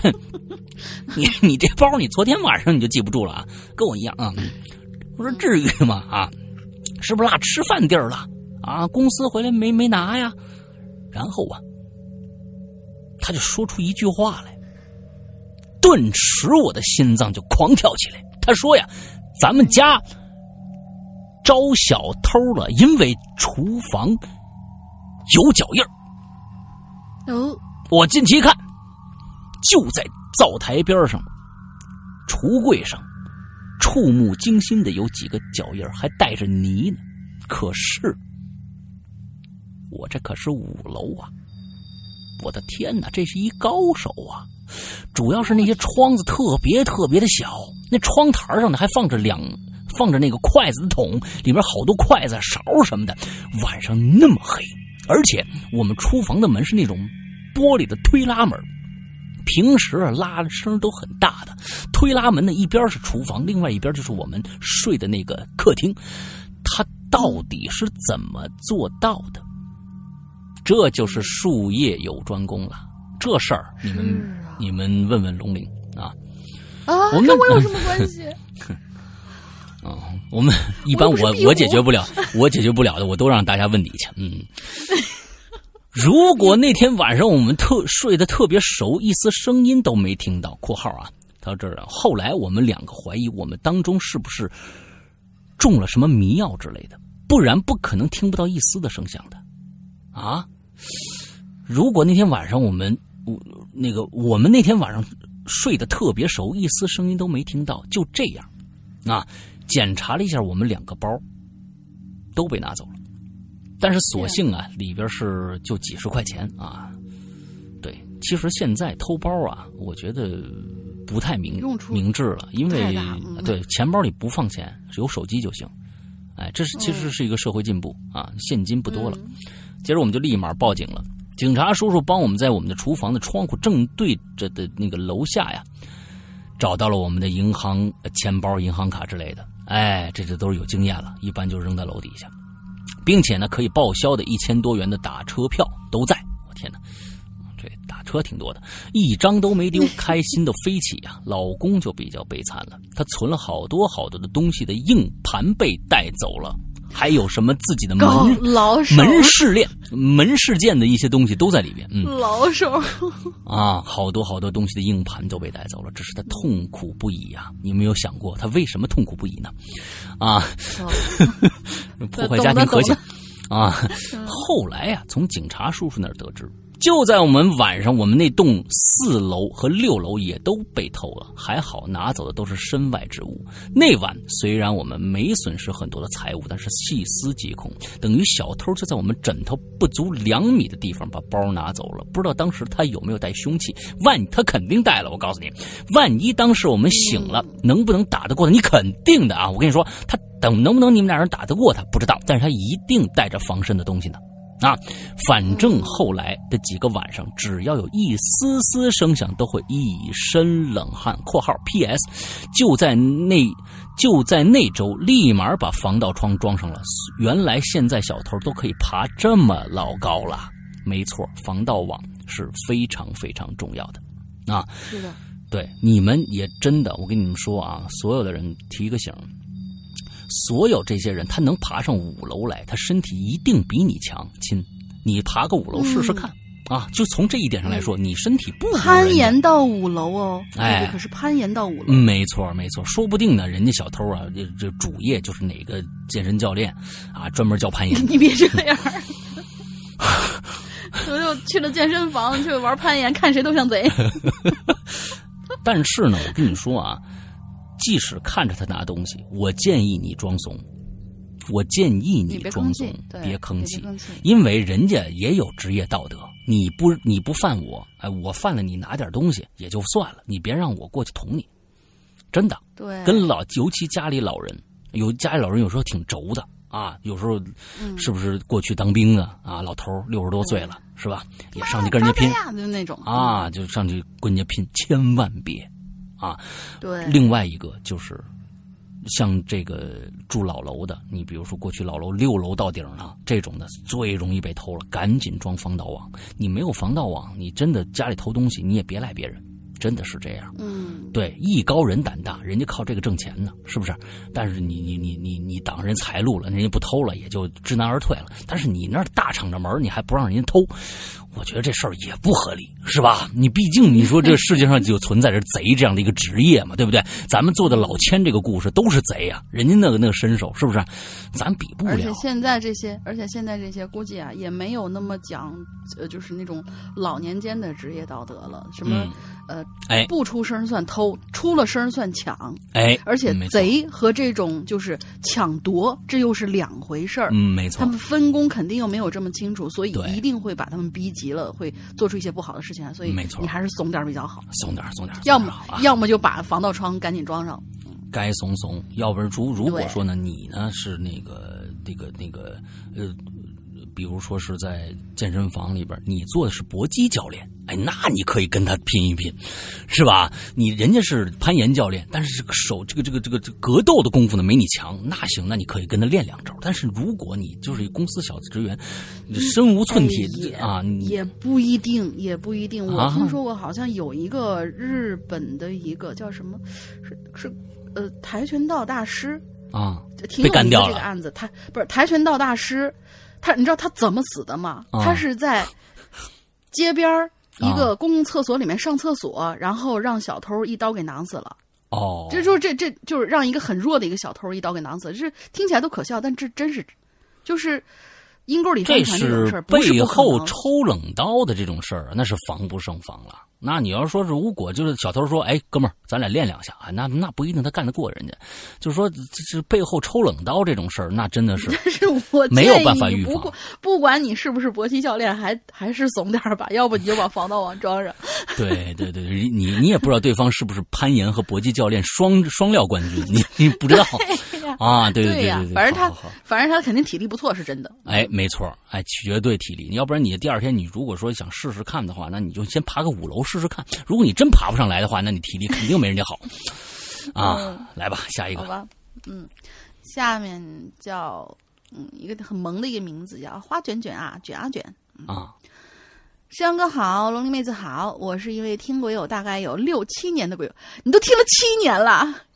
<laughs> 你你这包，你昨天晚上你就记不住了啊？跟我一样啊？我说至于吗？啊，是不是落吃饭地儿了？啊，公司回来没没拿呀？然后啊，他就说出一句话来，顿时我的心脏就狂跳起来。他说呀。咱们家招小偷了，因为厨房有脚印儿。哦，我进去一看，就在灶台边上、橱柜上，触目惊心的有几个脚印还带着泥呢。可是，我这可是五楼啊！我的天哪，这是一高手啊！主要是那些窗子特别特别的小，那窗台上呢还放着两放着那个筷子的桶，里面好多筷子、勺什么的。晚上那么黑，而且我们厨房的门是那种玻璃的推拉门，平时啊拉的声都很大的。推拉门的一边是厨房，另外一边就是我们睡的那个客厅。他到底是怎么做到的？这就是术业有专攻了。这事儿你们。你们问问龙鳞啊啊，跟我有什么关系？<laughs> 啊，我们一般我我解决不了，我解决不了的，我都让大家问你去。嗯，<laughs> 如果那天晚上我们特睡得特别熟，一丝声音都没听到（括号啊），到这儿，后来我们两个怀疑我们当中是不是中了什么迷药之类的，不然不可能听不到一丝的声响的啊。如果那天晚上我们。那个，我们那天晚上睡得特别熟，一丝声音都没听到。就这样，啊，检查了一下，我们两个包都被拿走了。但是所幸啊，里边是就几十块钱啊。对，其实现在偷包啊，我觉得不太明明智了，因为对钱包里不放钱，有手机就行。哎，这是其实是一个社会进步啊，现金不多了。接着我们就立马报警了。警察叔叔帮我们在我们的厨房的窗户正对着的那个楼下呀，找到了我们的银行钱包、银行卡之类的。哎，这这都是有经验了，一般就扔在楼底下，并且呢，可以报销的一千多元的打车票都在。我天哪，这打车挺多的，一张都没丢，开心的飞起呀！<laughs> 老公就比较悲惨了，他存了好多好多的东西的硬盘被带走了。还有什么自己的门门市链、门事件的一些东西都在里边。嗯，老手啊，好多好多东西的硬盘都被带走了，这是他痛苦不已啊。你没有想过他为什么痛苦不已呢？啊，<laughs> 破坏家庭和谐啊。后来呀，从警察叔叔那儿得知。就在我们晚上，我们那栋四楼和六楼也都被偷了。还好拿走的都是身外之物。那晚虽然我们没损失很多的财物，但是细思极恐，等于小偷就在我们枕头不足两米的地方把包拿走了。不知道当时他有没有带凶器？万他肯定带了。我告诉你，万一当时我们醒了，能不能打得过他？你肯定的啊！我跟你说，他等能不能你们俩人打得过他不知道，但是他一定带着防身的东西呢。啊，反正后来的几个晚上，只要有一丝丝声响，都会一身冷汗。（括号 P.S.） 就在那就在那周，立马把防盗窗装上了。原来现在小偷都可以爬这么老高了。没错，防盗网是非常非常重要的。啊，是的，对，你们也真的，我跟你们说啊，所有的人提个醒。所有这些人，他能爬上五楼来，他身体一定比你强，亲。你爬个五楼试试看啊！就从这一点上来说，你身体不攀岩到五楼哦，哎，可是攀岩到五楼，没错没错，说不定呢，人家小偷啊，这这主业就是哪个健身教练啊，专门教攀岩。你别这样，<laughs> 我就去了健身房去玩攀岩，看谁都像贼。<laughs> 但是呢，我跟你说啊。即使看着他拿东西，我建议你装怂，我建议你装怂，别吭气，因为人家也有职业道德。你不你不犯我，哎，我犯了，你拿点东西也就算了，你别让我过去捅你，真的。对，跟老尤其家里老人，有家里老人有时候挺轴的啊，有时候是不是过去当兵的啊？老头六十多岁了，是吧？也上去跟人家拼，就那种啊，就上去跟人家拼，千万别。啊，对，另外一个就是，像这个住老楼的，你比如说过去老楼六楼到顶了，这种的最容易被偷了，赶紧装防盗网。你没有防盗网，你真的家里偷东西，你也别赖别人。真的是这样，嗯，对，艺高人胆大，人家靠这个挣钱呢，是不是？但是你你你你你挡人财路了，人家不偷了，也就知难而退了。但是你那大敞着门，你还不让人家偷，我觉得这事儿也不合理，是吧？你毕竟你说这世界上就存在着贼这样的一个职业嘛，对不对？咱们做的老千这个故事都是贼呀，人家那个那个身手是不是？咱比不了。而且现在这些，而且现在这些估计啊，也没有那么讲，呃，就是那种老年间的职业道德了，什么？呃，哎。不出声算偷，出了声算抢，哎，而且贼和这种就是抢夺，这又是两回事儿。嗯，没错。他，们分工肯定又没有这么清楚，所以一定会把他们逼急了，会做出一些不好的事情来。所以没错。你还是怂点儿比较好，怂点儿松点儿，要么要么就把防盗窗赶紧装上。该怂怂，要不然如如果说呢，你呢是那个那个那个呃，比如说是在健身房里边，你做的是搏击教练，哎，那你可以跟他拼一拼，是吧？你人家是攀岩教练，但是这个手这个这个这个这个格斗的功夫呢没你强，那行，那你可以跟他练两招。但是如果你就是公司小职员，身无寸铁、哎啊，你也不一定，也不一定。我啊听说过，好像有一个日本的一个叫什么，是是呃跆拳道大师，啊被干掉了这个案子。他不是跆拳道大师，他你知道他怎么死的吗？啊他是在街边儿一个公共厕所里面上厕所，然后让小偷一刀给囊死了。哦，这就是这这就是让一个很弱的一个小偷一刀给囊死了，这听起来都可笑，但这真是就是阴沟里翻这船这种事是背后抽冷刀的这种事儿，那是防不胜防了。那你要说是如果就是小偷说，哎，哥们儿，咱俩练两下啊，那那不一定他干得过人家。就是说，这这背后抽冷刀这种事儿，那真的是但 <laughs> 是我没有办法预防不管不管你是不是搏击教练，还还是怂点儿吧，要不你就把防盗网装上。<laughs> 对对对，你你也不知道对方是不是攀岩和搏击教练双双料冠军，你你不知道啊？对对对反正他反正他肯定体力不错，是真的。哎，没错，哎，绝对体力。要不然你第二天你如果说想试试看的话，那你就先爬个五楼试试看。如果你真爬不上来的话，那你体力肯定没人家好。<laughs> 啊，嗯来吧，下一个。好吧，嗯，下面叫嗯一个很萌的一个名字叫花卷卷啊，卷啊卷。啊，山羊哥好，龙鳞妹子好，我是一位听鬼友，大概有六七年的鬼友，你都听了七年了，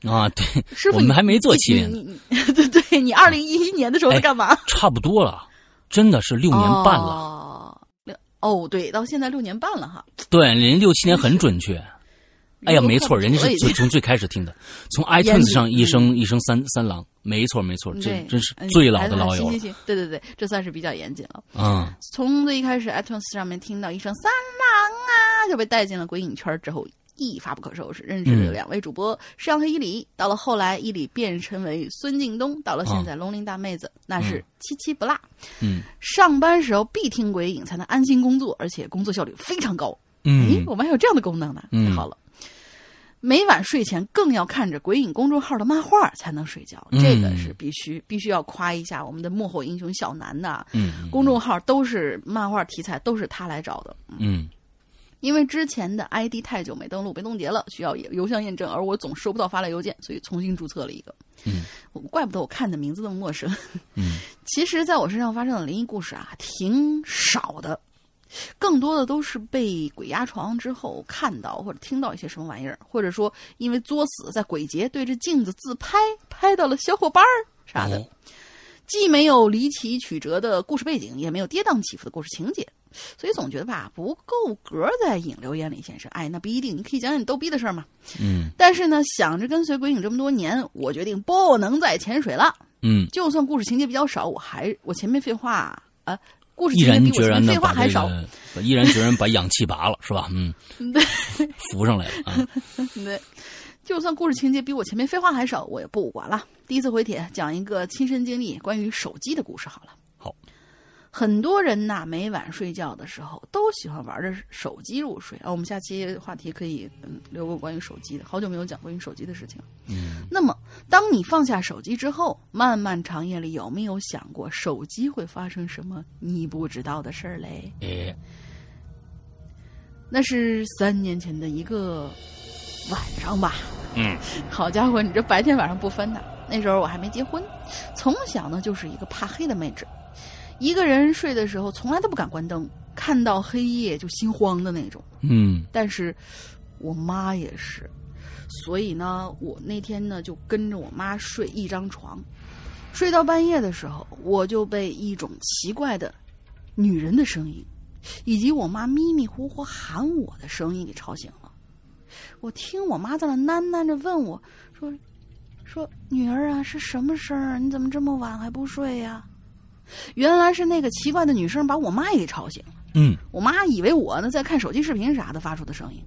啊，对，师傅，我们还没做你七年 <laughs> 对对，你二零一一年的时候在干嘛？差不多了，真的是六年半了。哦，六哦，对，到现在六年半了哈。对，人家六七年很准确。哎呀，没错，人家是从从最开始听的，<laughs> 从 iTunes 上一嗯声一声三三郎，没错没错，这真是嗯最老的老友了。行行行，对对对，这算是比较严谨了。嗯，从最一开始 iTunes 上面听到一声“三郎啊”，就被带进了鬼影圈之后，一发不可收拾。认识嗯了两位主播石阳和伊里，到了后来伊里变身为孙敬东，到了现在龙鳞大妹子，那是七七不落。嗯上班时候必听鬼影，才能安心工作，而且工作效率非常高。诶，嗯我们还有这样的功能呢，嗯太好了。每晚睡前更要看着鬼影公众号的漫画才能睡觉，嗯这个是必须必须要夸一下我们的幕后英雄小南的。嗯公众号都是漫画题材，都是他来找的。嗯因为之前的 ID 太久没登录，被冻结了，需要邮箱验证，而我总收不到发来邮件，所以重新注册了一个。嗯，怪不得我看的名字那么陌生。嗯，<laughs> 其实，在我身上发生的灵异故事啊，挺少的，更多的都是被鬼压床之后看到或者听到一些什么玩意儿，或者说因为作死在鬼节对着镜子自拍，拍到了小伙伴儿啥的。哦既没有离奇曲折的故事背景，也没有跌宕起伏的故事情节，所以总觉得吧不够格在影流眼里现身。哎，那不一定，你可以讲讲你逗逼的事儿嘛。嗯但是呢，想着跟随鬼影这么多年，我决定不能再潜水了。嗯，就算故事情节比较少，我还我前面废话啊，故事毅然情节比我前决然的面废话还少。毅然决然把氧气拔了，是吧？嗯，<laughs> 对浮上来了啊。<laughs> 对，就算故事情节比我前面废话还少，我也不管了。第一次回帖讲一个亲身经历关于手机的故事好了。好，很多人呐，每晚睡觉的时候都喜欢玩着手机入睡啊。我们下期话题可以嗯留个关于手机的，好久没有讲关于手机的事情了。嗯那么，当你放下手机之后，漫漫长夜里有没有想过手机会发生什么你不知道的事儿嘞？哎，那是三年前的一个晚上吧。嗯 <laughs> 好家伙，你这白天晚上不分呐！那时候我还没结婚，从小呢就是一个怕黑的妹纸，一个人睡的时候从来都不敢关灯，看到黑夜就心慌的那种。嗯但是我妈也是，所以呢，我那天呢就跟着我妈睡一张床，睡到半夜的时候，我就被一种奇怪的女人的声音，以及我妈迷迷糊糊喊我的声音给吵醒了。我听我妈在那喃喃着问我说：“说女儿啊，是什么声儿？你怎么这么晚还不睡呀、原来是那个奇怪的女生把我妈也给吵醒了。嗯我妈以为我呢在看手机视频啥的发出的声音。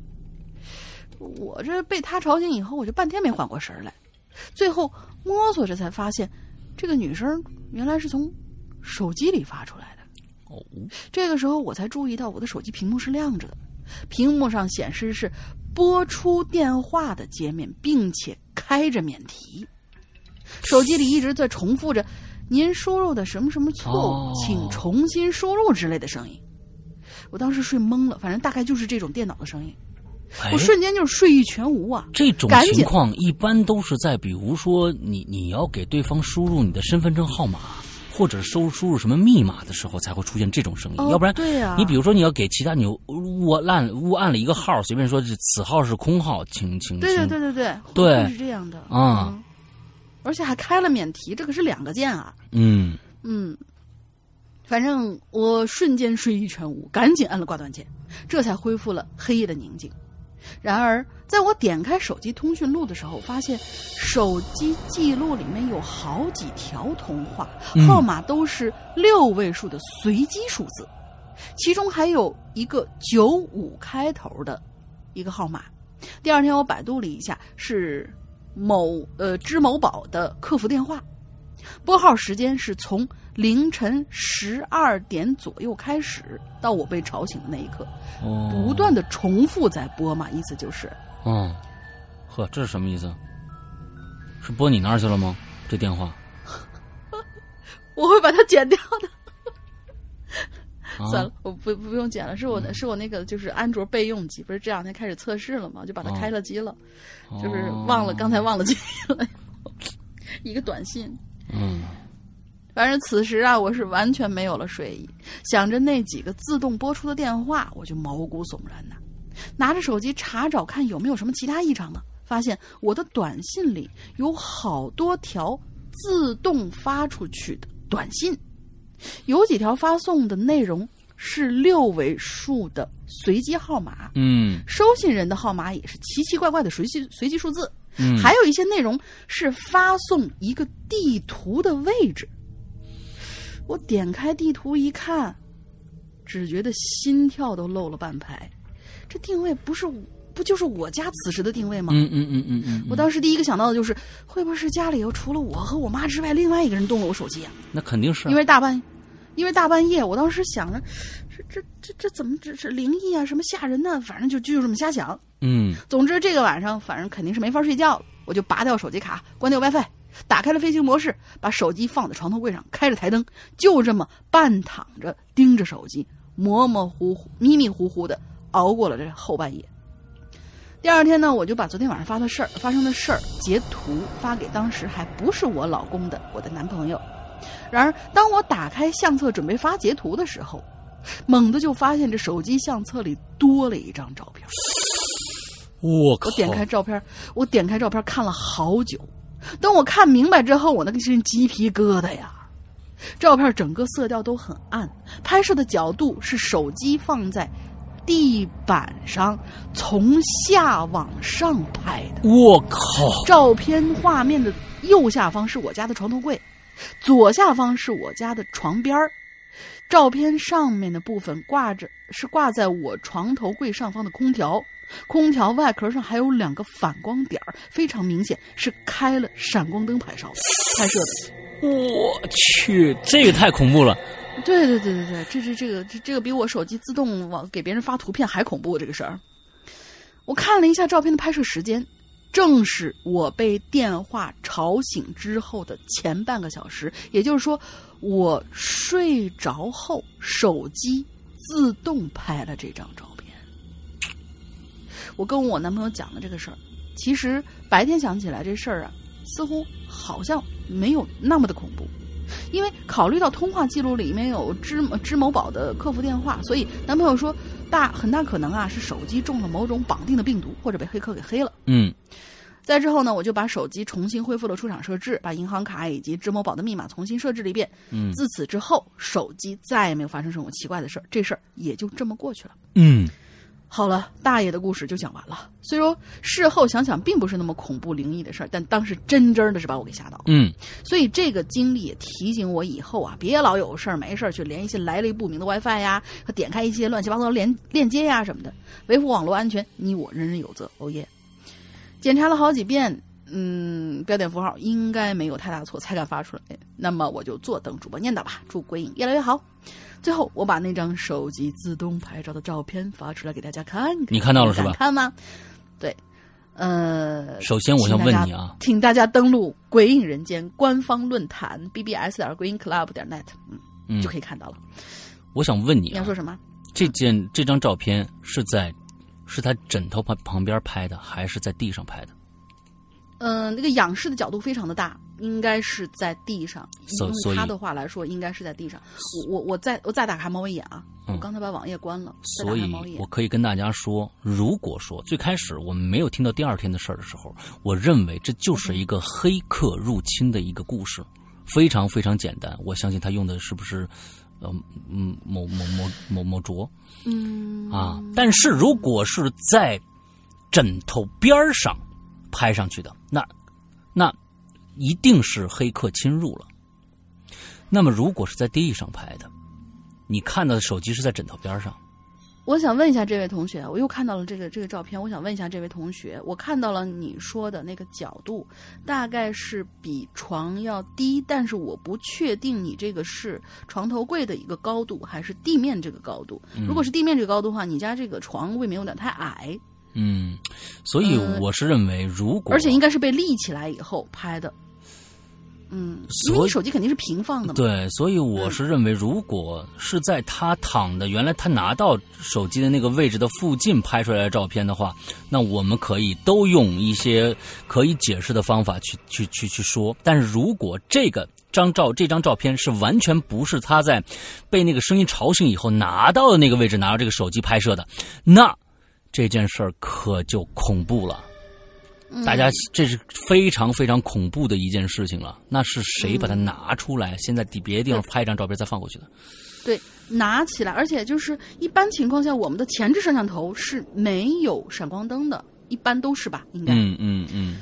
我这被她吵醒以后，我就半天没缓过神来，最后摸索着才发现，这个女生原来是从手机里发出来的。哦，这个时候我才注意到我的手机屏幕是亮着的，屏幕上显示是拨出电话的界面，并且开着免提。手机里一直在重复着“您输入的什么什么错误，哦。请重新输入”之类的声音。我当时睡懵了，反正大概就是这种电脑的声音，哎。我瞬间就是睡意全无啊！这种情况一般都是在，比如说你你要给对方输入你的身份证号码，或者输输入什么密码的时候，才会出现这种声音。哦要不然，对呀你比如说你要给其他你误按误按了一个号，随便说这此号是空号，请请对对对对对，对。会是这样的？啊。嗯而且还开了免提，这可是两个键啊！嗯嗯，反正我瞬间睡意全无，赶紧按了挂断键，这才恢复了黑夜的宁静。然而，在我点开手机通讯录的时候，发现手机记录里面有好几条通话，嗯号码都是六位数的随机数字，其中还有一个九五开头的一个号码。第二天我百度了一下，是某呃支某宝的客服电话，拨号时间是从凌晨十二点左右开始，到我被吵醒的那一刻，哦，不断的重复在拨嘛，意思就是哦，呵，这是什么意思？是拨你那儿去了吗？这电话？<laughs> 我会把它剪掉的。啊、算了，我不不用剪了，是我的，是我那个就是安卓备用机，不是这两天开始测试了吗？就把它开了机了，就是忘了刚才忘了 <laughs> 一个短信。嗯反正此时啊，我是完全没有了睡意，想着那几个自动拨出的电话，我就毛骨悚然呐、拿着手机查找看有没有什么其他异常呢？发现我的短信里有好多条自动发出去的短信，有几条发送的内容是六位数的随机号码，嗯收信人的号码也是奇奇怪怪的随机随机数字，嗯，还有一些内容是发送一个地图的位置。我点开地图一看，只觉得心跳都漏了半拍。这定位不是不就是我家此时的定位吗？嗯嗯嗯嗯嗯，我当时第一个想到的就是，会不会是家里又除了我和我妈之外，另外一个人动了我手机啊？那肯定是啊，因为大半，因为大半夜，我当时想着，这这这这怎么这是灵异啊，什么吓人呢？反正就就这么瞎想。嗯总之这个晚上反正肯定是没法睡觉了，我就拔掉手机卡，关掉 WiFi，打开了飞行模式，把手机放在床头柜上，开着台灯，就这么半躺着盯着手机，模模糊糊、迷迷糊糊的熬过了这后半夜。第二天呢，我就把昨天晚上发的事儿、发生的事儿截图发给当时还不是我老公的我的男朋友。然而，当我打开相册准备发截图的时候，猛地就发现这手机相册里多了一张照片。我靠，我点开照片，我点开照片看了好久。等我看明白之后，我那个心鸡皮疙瘩呀！照片整个色调都很暗，拍摄的角度是手机放在地板上，从下往上拍的。我靠，照片画面的右下方是我家的床头柜，左下方是我家的床边儿。照片上面的部分挂着是挂在我床头柜上方的空调，空调外壳上还有两个反光点儿，非常明显是开了闪光灯拍照拍摄的。我去，这个太恐怖了。对对对对对，这这这个这这个比我手机自动往给别人发图片还恐怖这个事儿。我看了一下照片的拍摄时间，正是我被电话吵醒之后的前半个小时，也就是说，我睡着后手机自动拍了这张照片。我跟我男朋友讲了这个事儿，其实白天想起来这事儿啊，似乎好像没有那么的恐怖。因为考虑到通话记录里面有支支某宝的客服电话，所以男朋友说大很大可能啊是手机中了某种绑定的病毒，或者被黑客给黑了。嗯再之后呢，我就把手机重新恢复了出厂设置，把银行卡以及支某宝的密码重新设置了一遍。嗯自此之后，手机再也没有发生什么奇怪的事儿，这事儿也就这么过去了。嗯好了，大爷的故事就讲完了。虽说事后想想并不是那么恐怖灵异的事儿，但当时真真的是把我给吓到了。嗯，所以这个经历也提醒我以后啊，别老有事儿没事儿去连一些来历不明的 WiFi 呀，和点开一些乱七八糟的链链接呀什么的，维护网络安全，你我人人有责。哦耶！检查了好几遍，嗯，标点符号应该没有太大错，才敢发出来。那么我就坐等主播念叨吧，祝鬼影越来越好。最后，我把那张手机自动拍照的照片发出来给大家看看。你看到了是吧？看吗？对，呃，首先我想问你啊，请大家登录“鬼影人间”官方论坛 bbs 点 greenclub 点 net，嗯，就可以看到了。我想问你，你要说什么？这件这张照片是在是他枕头旁旁边拍的，还是在地上拍的？嗯，那个仰视的角度非常的大，应该是在地上。用他的话来说，应该是在地上。我我我再我再打开猫眼啊！我刚才把网页关了。所以，我可以跟大家说，如果说最开始我们没有听到第二天的事儿的时候，我认为这就是一个黑客入侵的一个故事，非常非常简单。我相信他用的是不是呃嗯某某某某某卓？嗯啊，但是如果是在枕头边上。拍上去的那，那一定是黑客侵入了。那么，如果是在地上拍的，你看到的手机是在枕头边上。我想问一下这位同学，我又看到了这个这个照片，我想问一下这位同学，我看到了你说的那个角度，大概是比床要低，但是我不确定你这个是床头柜的一个高度，还是地面这个高度。如果是地面这个高度的话，你家这个床未免有点太矮。嗯，所以我是认为，如果而且应该是被立起来以后拍的，嗯，因为你手机肯定是平放的嘛。对，所以我是认为，如果是在他躺的原来他拿到手机的那个位置的附近拍出来的照片的话，那我们可以都用一些可以解释的方法去去去去说。但是如果这个张照这张照片是完全不是他在被那个声音吵醒以后拿到的那个位置拿到这个手机拍摄的，那。这件事儿可就恐怖了，大家这是非常非常恐怖的一件事情了。那是谁把它拿出来？先在底别的地方拍一张照片再放过去的？对，拿起来，而且就是一般情况下，我们的前置摄像头是没有闪光灯的，一般都是吧？应该。嗯嗯嗯。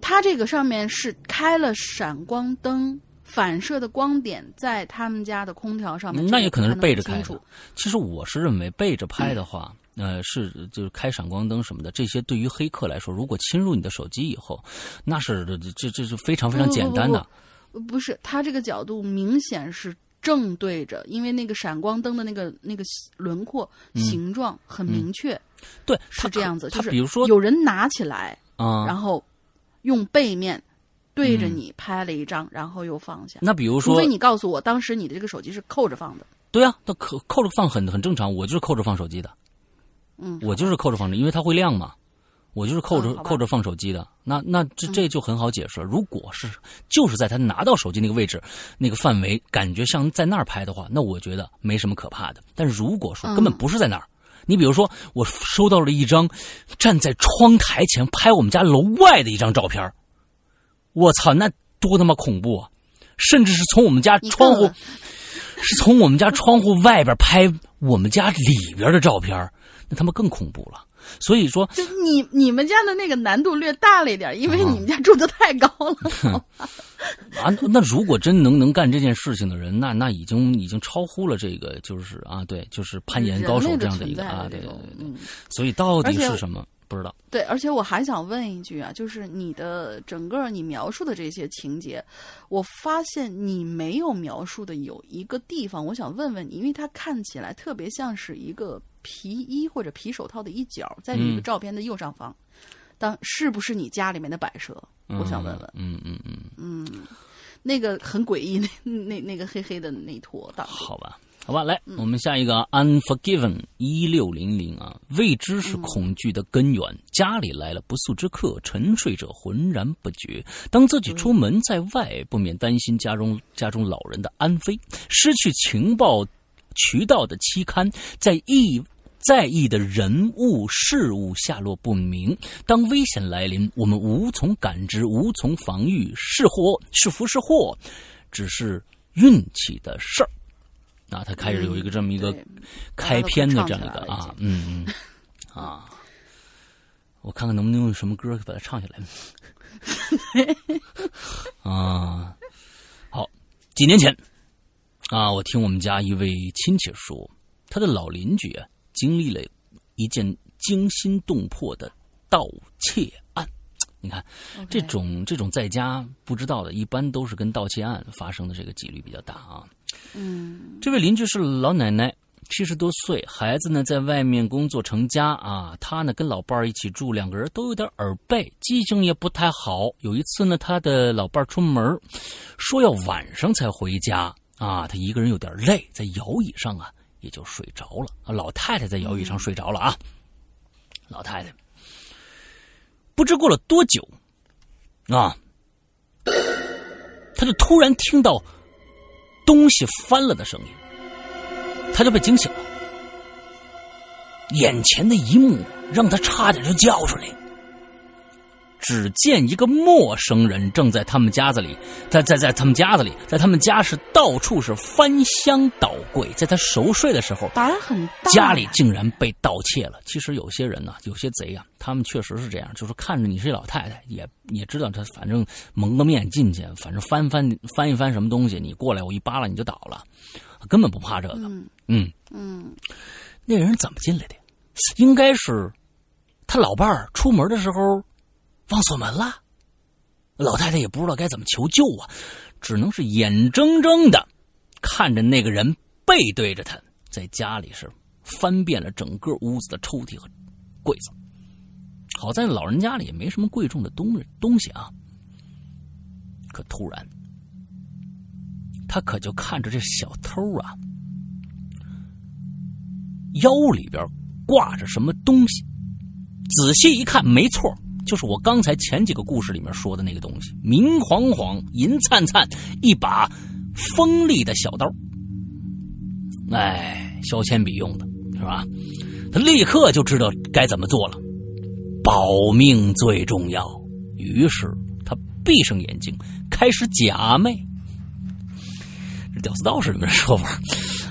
它这个上面是开了闪光灯，反射的光点在他们家的空调上面，那也可能是背着开的。其实我是认为背着拍的话。呃，是就是开闪光灯什么的，这些对于黑客来说，如果侵入你的手机以后，那是这这是非常非常简单的。不是，他这个角度明显是正对着，因为那个闪光灯的那个那个轮廓形状很明确。对，是这样子，就是比如说有人拿起来啊，然后用背面对着你拍了一张，然后又放下。那比如说，除非你告诉我，当时你的这个手机是扣着放的。对啊，那扣扣着放很很正常，我就是扣着放手机的。嗯，我就是扣着放着，因为它会亮嘛。我就是扣着扣着放手机的。那那这这就很好解释了。如果是就是在他拿到手机那个位置、那个范围，感觉像在那儿拍的话，那我觉得没什么可怕的。但如果说根本不是在那儿，你比如说我收到了一张站在窗台前拍我们家楼外的一张照片我操，那多他妈恐怖啊！甚至是从我们家窗户，是从我们家窗户外边拍我们家里边的照片那他们更恐怖了，所以说，就你你们家的那个难度略大了一点，因为你们家住的太高了。<laughs> 啊，那如果真能能干这件事情的人，那那已经已经超乎了这个，就是啊，对，就是攀岩高手这样的一个啊，对对对。所以到底是什么？不知道。对，而且我还想问一句啊，就是你的整个你描述的这些情节，我发现你没有描述的有一个地方，我想问问你，因为它看起来特别像是一个。皮衣或者皮手套的一角，在你的照片的右上方，当是不是你家里面的摆设？我想问问。嗯嗯嗯嗯，那个很诡异，那那那个黑黑的那坨的。好吧，好吧，来，我们下一个《Unforgiven》一六零零啊，未知是恐惧的根源。家里来了不速之客，沉睡者浑然不觉。当自己出门在外，不免担心家中家中老人的安危，失去情报渠道的期刊，在意。在意的人物事物下落不明，当危险来临，我们无从感知，无从防御，是祸是福是祸，只是运气的事儿。啊，他开始有一个这么一个开篇的这样一个啊，嗯嗯，啊。我看看能不能用什么歌把它唱下来。<laughs> 啊，好，几年前啊，我听我们家一位亲戚说，他的老邻居啊，经历了一件惊心动魄的盗窃案。你看，这种这种在家不知道的，一般都是跟盗窃案发生的这个几率比较大啊。嗯，这位邻居是老奶奶。七十多岁，孩子呢在外面工作成家啊，她呢跟老伴儿一起住，两个人都有点耳背，记性也不太好。有一次呢，她的老伴儿出门，说要晚上才回家啊，她一个人有点累，在摇椅上啊也就睡着了啊。老太太在摇椅上睡着了啊，老太太不知过了多久啊，他就突然听到东西翻了的声音。他就被惊醒了，眼前的一幕让他差点就叫出来。只见一个陌生人正在他们家子里，在在在他们家子里，在他们家是到处是翻箱倒柜，在他熟睡的时候，胆很大，家里竟然被盗窃了。其实有些人呢，有些贼啊，他们确实是这样，就是看着你是一老太太，也也知道他反正蒙个面进去，反正翻翻翻一翻什么东西，你过来我一扒拉你就倒了。根本不怕这个，嗯嗯，那人怎么进来的？应该是他老伴儿出门的时候忘锁门了。老太太也不知道该怎么求救啊，只能是眼睁睁的看着那个人背对着他，在家里是翻遍了整个屋子的抽屉和柜子。好在老人家里也没什么贵重的东东西啊，可突然。他可就看着这小偷啊，腰里边挂着什么东西，仔细一看，没错，就是我刚才前几个故事里面说的那个东西，明晃晃、银灿灿，一把锋利的小刀，哎，削铅笔用的是吧？他立刻就知道该怎么做了，保命最重要。于是他闭上眼睛，开始假寐。这屌丝道士里面说法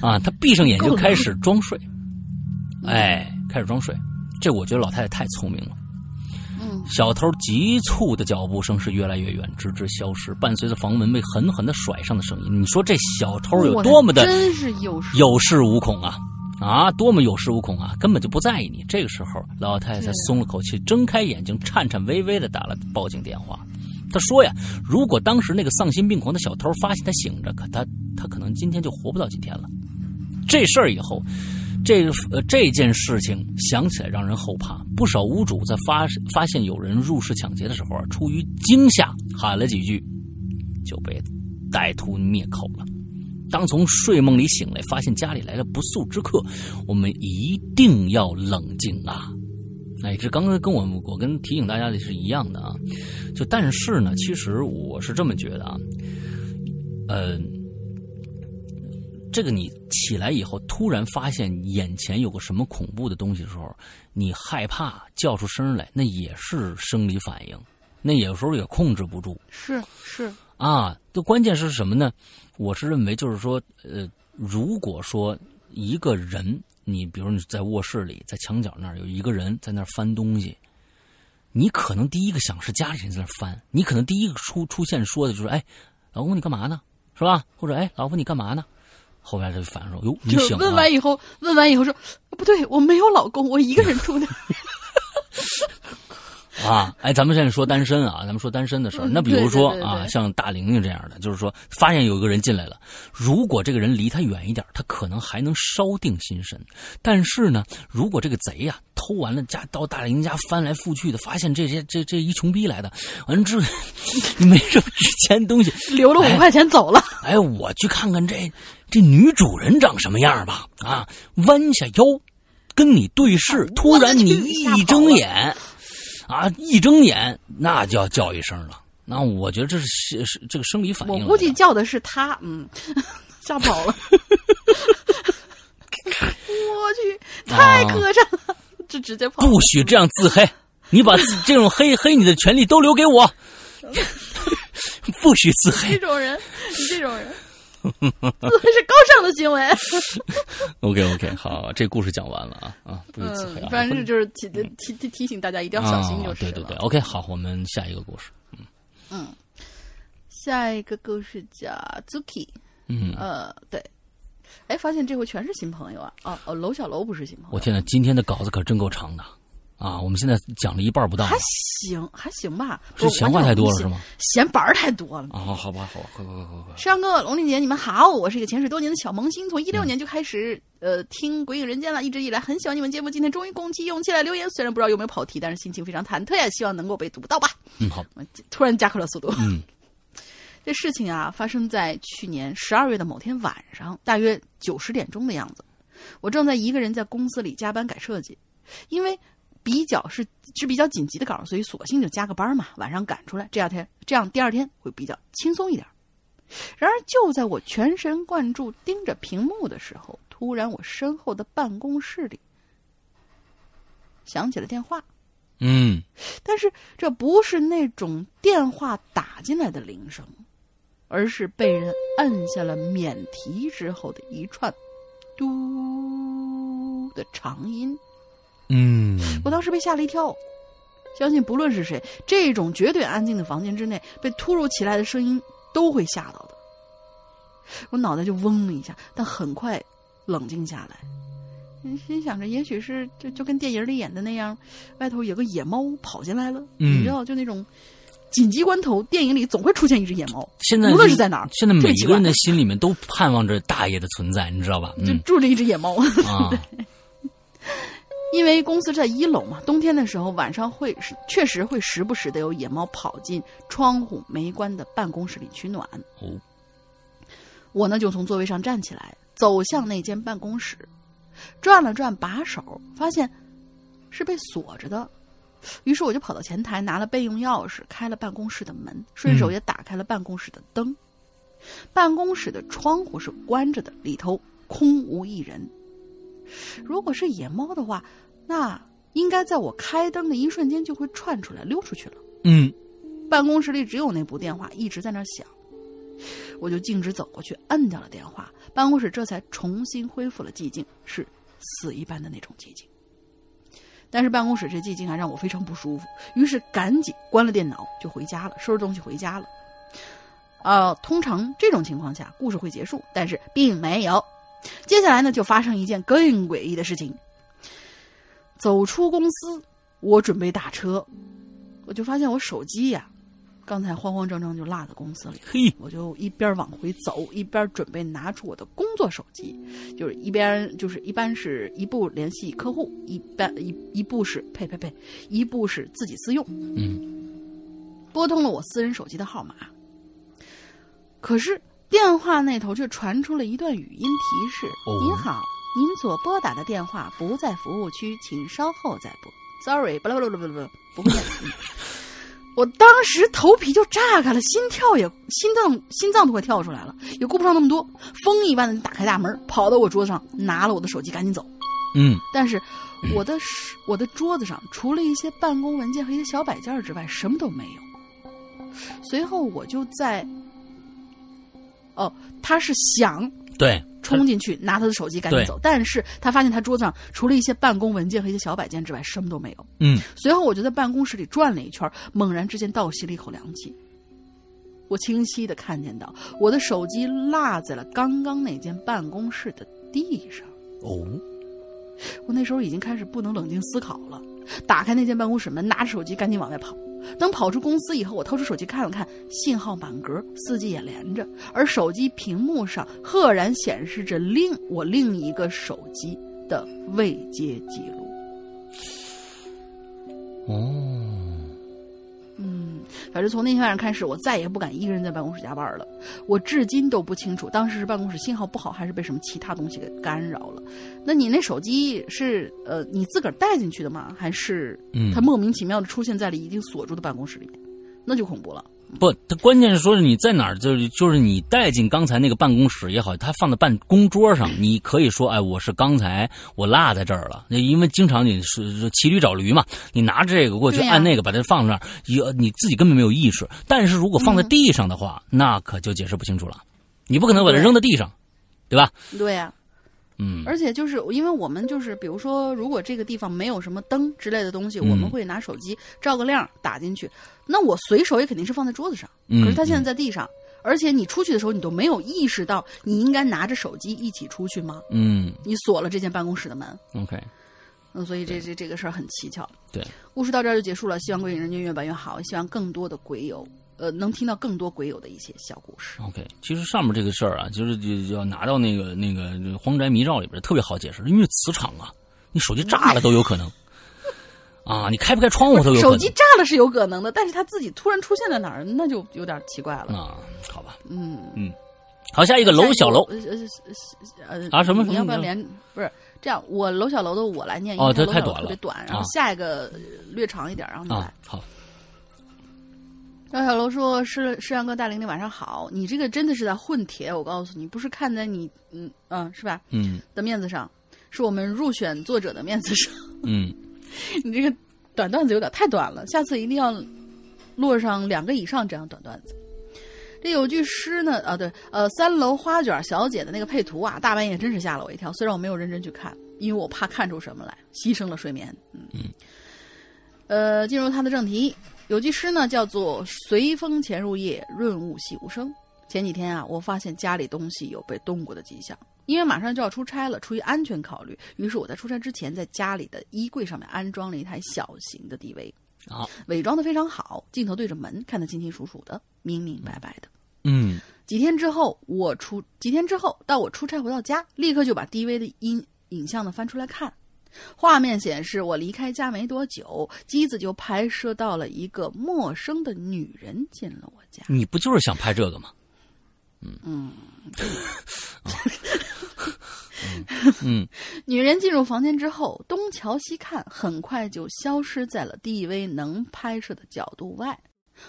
啊，他闭上眼睛开始装睡，哎，开始装睡。这我觉得老太太太聪明了。嗯，小偷急促的脚步声是越来越远，直至消失，伴随着房门被狠狠的甩上的声音。你说这小偷有多么的真是有有恃无恐啊啊，多么有恃无恐啊，根本就不在意你。这个时候，老太太才松了口气，睁开眼睛，颤颤巍巍的打了报警电话。她说呀，如果当时那个丧心病狂的小偷发现她醒着，可他他可能今天就活不到今天了。这事儿以后，这呃这件事情想起来让人后怕。不少屋主在发发现有人入室抢劫的时候啊，出于惊吓喊了几句，就被歹徒灭口了。当从睡梦里醒来，发现家里来了不速之客，我们一定要冷静啊。哎，这刚才跟我我跟提醒大家的是一样的啊，就但是呢，其实我是这么觉得啊，呃，这个你起来以后突然发现眼前有个什么恐怖的东西的时候，你害怕叫出声来，那也是生理反应，那有时候也控制不住。是是啊，这关键是什么呢？我是认为就是说，呃，如果说一个人。你比如你在卧室里，在墙角那儿有一个人在那儿翻东西，你可能第一个想是家里人在那儿翻，你可能第一个出出现说的就是：“哎，老公你干嘛呢？是吧？”或者“哎，老婆你干嘛呢？”后边他就反说：“哟，你醒了。”问完以后，问完以后说：“不对，我没有老公，我一个人住的。<laughs> ”啊，哎，咱们现在说单身啊，咱们说单身的事儿。那比如说啊，像大玲玲这样的，就是说发现有一个人进来了，如果这个人离他远一点，他可能还能稍定心神。但是呢，如果这个贼呀偷完了家到大玲家翻来覆去的，发现这些这这一穷逼来的，完了之后 <laughs> 没什么值钱东西，留了五块钱走了。哎，我去看看这这女主人长什么样吧。啊，弯下腰跟你对视，突然你一睁眼。啊！一睁眼，那就要叫一声了。那我觉得这是是这个生理反应。我估计叫的是他，嗯，<laughs> 吓跑了。<laughs> 我去，太磕碜了，这直接跑。不许这样自黑！你把这种黑黑你的权利都留给我。<laughs> 不许自黑。这种人，你这种人 <laughs> 是高尚的行为。OK OK，好，这故事讲完了啊啊，不是自黑嗯，啊，反正就是提提提提醒大家一定要小心就是了。啊对对对，OK，好，我们下一个故事。嗯嗯下一个故事叫 Zuki，嗯，呃，对，哎，发现这回全是新朋友啊！哦哦，楼小楼不是新朋友，我天呐，今天的稿子可真够长的啊！我们现在讲了一半不到，还行还行吧，是闲话太多了是吗？闲板儿太多了。啊，好吧，好吧，快快快快快！山哥、龙丽姐，你们好！我是一个潜水多年的小萌新，从一六年就开始、呃听《鬼影人间》了，一直以来很喜欢你们节目，今天终于鼓起勇气来留言，虽然不知道有没有跑题，但是心情非常忐忑呀，希望能够被读到吧。嗯，好，突然加快了速度。嗯 <laughs> 这事情啊，发生在去年十二月的某天晚上，大约九十点钟的样子。我正在一个人在公司里加班改设计，因为比较是是比较紧急的稿，所以索性就加个班嘛，晚上赶出来，这样天这样第二天会比较轻松一点。然而就在我全神贯注盯着屏幕的时候，突然我身后的办公室里响起了电话。嗯但是这不是那种电话打进来的铃声，而是被人摁下了免提之后的一串“嘟”的长音。嗯，我当时被吓了一跳，相信不论是谁，这种绝对安静的房间之内，被突如其来的声音都会吓到的。我脑袋就嗡了一下，但很快冷静下来。嗯心想着，也许是就就跟电影里演的那样，外头有个野猫跑进来了。嗯你知道，就那种紧急关头，电影里总会出现一只野猫，现在无论是在哪儿现在每一个人的心里面都盼望着大爷的存在，你知道吧？嗯就住着一只野猫。啊，<laughs> 因为公司在一楼嘛，冬天的时候晚上会是确实会时不时的有野猫跑进窗户没关的办公室里取暖。哦，我呢就从座位上站起来，走向那间办公室，转了转把手，发现是被锁着的。于是我就跑到前台拿了备用钥匙，开了办公室的门，顺手也打开了办公室的灯。办公室的窗户是关着的，里头空无一人。如果是野猫的话，那应该在我开灯的一瞬间就会窜出来溜出去了。嗯办公室里只有那部电话一直在那儿响，我就径直走过去摁掉了电话，办公室这才重新恢复了寂静，是死一般的那种寂静。但是办公室这寂静还让我非常不舒服，于是赶紧关了电脑就回家了，收拾东西回家了。呃，通常这种情况下故事会结束，但是并没有。接下来呢，就发生一件更诡异的事情。走出公司，我准备打车，我就发现我手机呀、刚才慌慌张张就落在公司里，嘿，我就一边往回走，一边准备拿出我的工作手机，就是一边就是一般是一步联系客户，一般一一步是呸呸呸，一步是自己私用。嗯，拨通了我私人手机的号码，可是电话那头却传出了一段语音提示：“哦您好，您所拨打的电话不在服务区，请稍后再拨。”Sorry，不不不不不不，不会 <laughs> 我当时头皮就炸开了，心跳也心脏心脏都快跳出来了，也顾不上那么多，风一般的打开大门，跑到我桌子上拿了我的手机，赶紧走。嗯但是我的手我的桌子上除了一些办公文件和一些小摆件之外，什么都没有。随后我就在，哦，他是想对，冲进去拿他的手机赶紧走，但是他发现他桌子上除了一些办公文件和一些小摆件之外，什么都没有。嗯随后我就在办公室里转了一圈，猛然之间倒吸了一口凉气。我清晰的看见到我的手机落在了刚刚那间办公室的地上。哦，我那时候已经开始不能冷静思考了，打开那间办公室门，拿着手机赶紧往外跑。等跑出公司以后，我掏出手机看了看，信号满格四 G 也连着，而手机屏幕上赫然显示着另我另一个手机的未接记录。哦，反正从那天晚上开始，我再也不敢一个人在办公室加班了。我至今都不清楚当时是办公室信号不好，还是被什么其他东西给干扰了。那你那手机是呃你自个儿带进去的吗？还是嗯它莫名其妙的出现在了已经锁住的办公室里面？那就恐怖了。不，他关键是说是你在哪儿，就是就是你带进刚才那个办公室也好，他放在办公桌上，你可以说，哎，我是刚才我落在这儿了。那因为经常你是是骑驴找驴嘛，你拿着这个过去按那个把它放那儿，也你自己根本没有意识。但是如果放在嗯地上的话，那可就解释不清楚了。你不可能把它扔在地上，对吧？对呀、嗯而且就是因为我们就是，比如说，如果这个地方没有什么灯之类的东西，嗯我们会拿手机照个亮打进去。那我随手也肯定是放在桌子上，嗯可是它现在在地上，而且你出去的时候，你都没有意识到你应该拿着手机一起出去吗？嗯你锁了这间办公室的门，，OK，嗯，所以这这这个事儿很蹊跷。对，故事到这儿就结束了。希望鬼影人间越办越好，希望更多的鬼友，呃，能听到更多鬼友的一些小故事。OK，其实上面这个事儿啊，就是就就要拿到那个那个《荒宅迷照》里边，特别好解释，因为磁场啊，你手机炸了都有可能 <laughs> 啊，你开不开窗户都有可能。手机炸了是有可能的，但是他自己突然出现在哪儿，那就有点奇怪了。啊，好吧，嗯嗯，好，下一个楼小楼呃呃啊什么你要不要连？不是这样，我楼小楼的我来念，哦这太短了特别短，然后啊下一个呃略长一点，然后你来啊。，好，楼小楼说：“是是阳哥大玲玲晚上好，你这个真的是在混帖，我告诉你，不是看在你嗯嗯是吧嗯的面子上，是我们入选作者的面子上。<laughs> 嗯，你这个短段子有点太短了，下次一定要落上两个以上这样短段子。这有句诗呢，啊对，呃，三楼花卷小姐的那个配图啊，大半夜真是吓了我一跳。虽然我没有认真去看，因为我怕看出什么来，牺牲了睡眠。嗯嗯。呃，进入他的正题，有句诗呢叫做“随风潜入夜，润物细无声”。前几天啊，我发现家里东西有被动过的迹象，因为马上就要出差了，出于安全考虑，于是我在出差之前，在家里的衣柜上面安装了一台小型的 DV，好，伪装的非常好，镜头对着门，看得清清楚楚的，明明白白的。嗯几天之后，我出几天之后，到我出差回到家，立刻就把 DV 的音影像呢翻出来看。画面显示，我离开家没多久，机子就拍摄到了一个陌生的女人进了我家。你不就是想拍这个吗？嗯嗯 <laughs> 女人进入房间之后，东瞧西看，很快就消失在了 DV 能拍摄的角度外。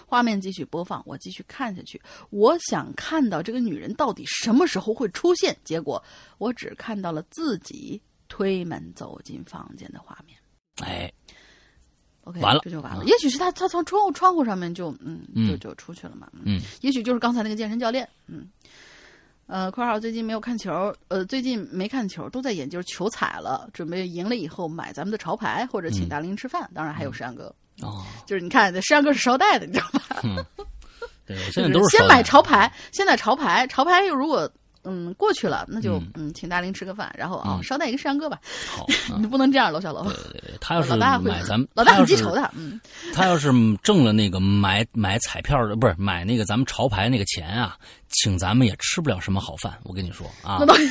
画面继续播放，我继续看下去。我想看到这个女人到底什么时候会出现，结果我只看到了自己推门走进房间的画面。哎，OK，完了这就完了。啊也许是他他从窗户窗户上面就嗯嗯就就出去了嘛。嗯，也许就是刚才那个健身教练。嗯，呃，括号最近没有看球，呃，最近没看球，都在研究球彩了，准备赢了以后买咱们的潮牌或者请大林吃饭。当然还有石阳哥，哦，就是你看这石阳哥是捎带的，你知道吧？对，现在都是先买潮牌，先买潮牌，潮牌又如果。嗯，过去了，那就嗯。嗯，请大林吃个饭，然后啊，嗯。捎带一个石阳哥吧，好，<laughs> 你不能这样，楼小楼，他要是买咱们，老大很记仇的，嗯，<laughs> 他要是挣了那个买买彩票的，不是买那个咱们潮牌那个钱啊，请咱们也吃不了什么好饭。我跟你说啊。那，倒是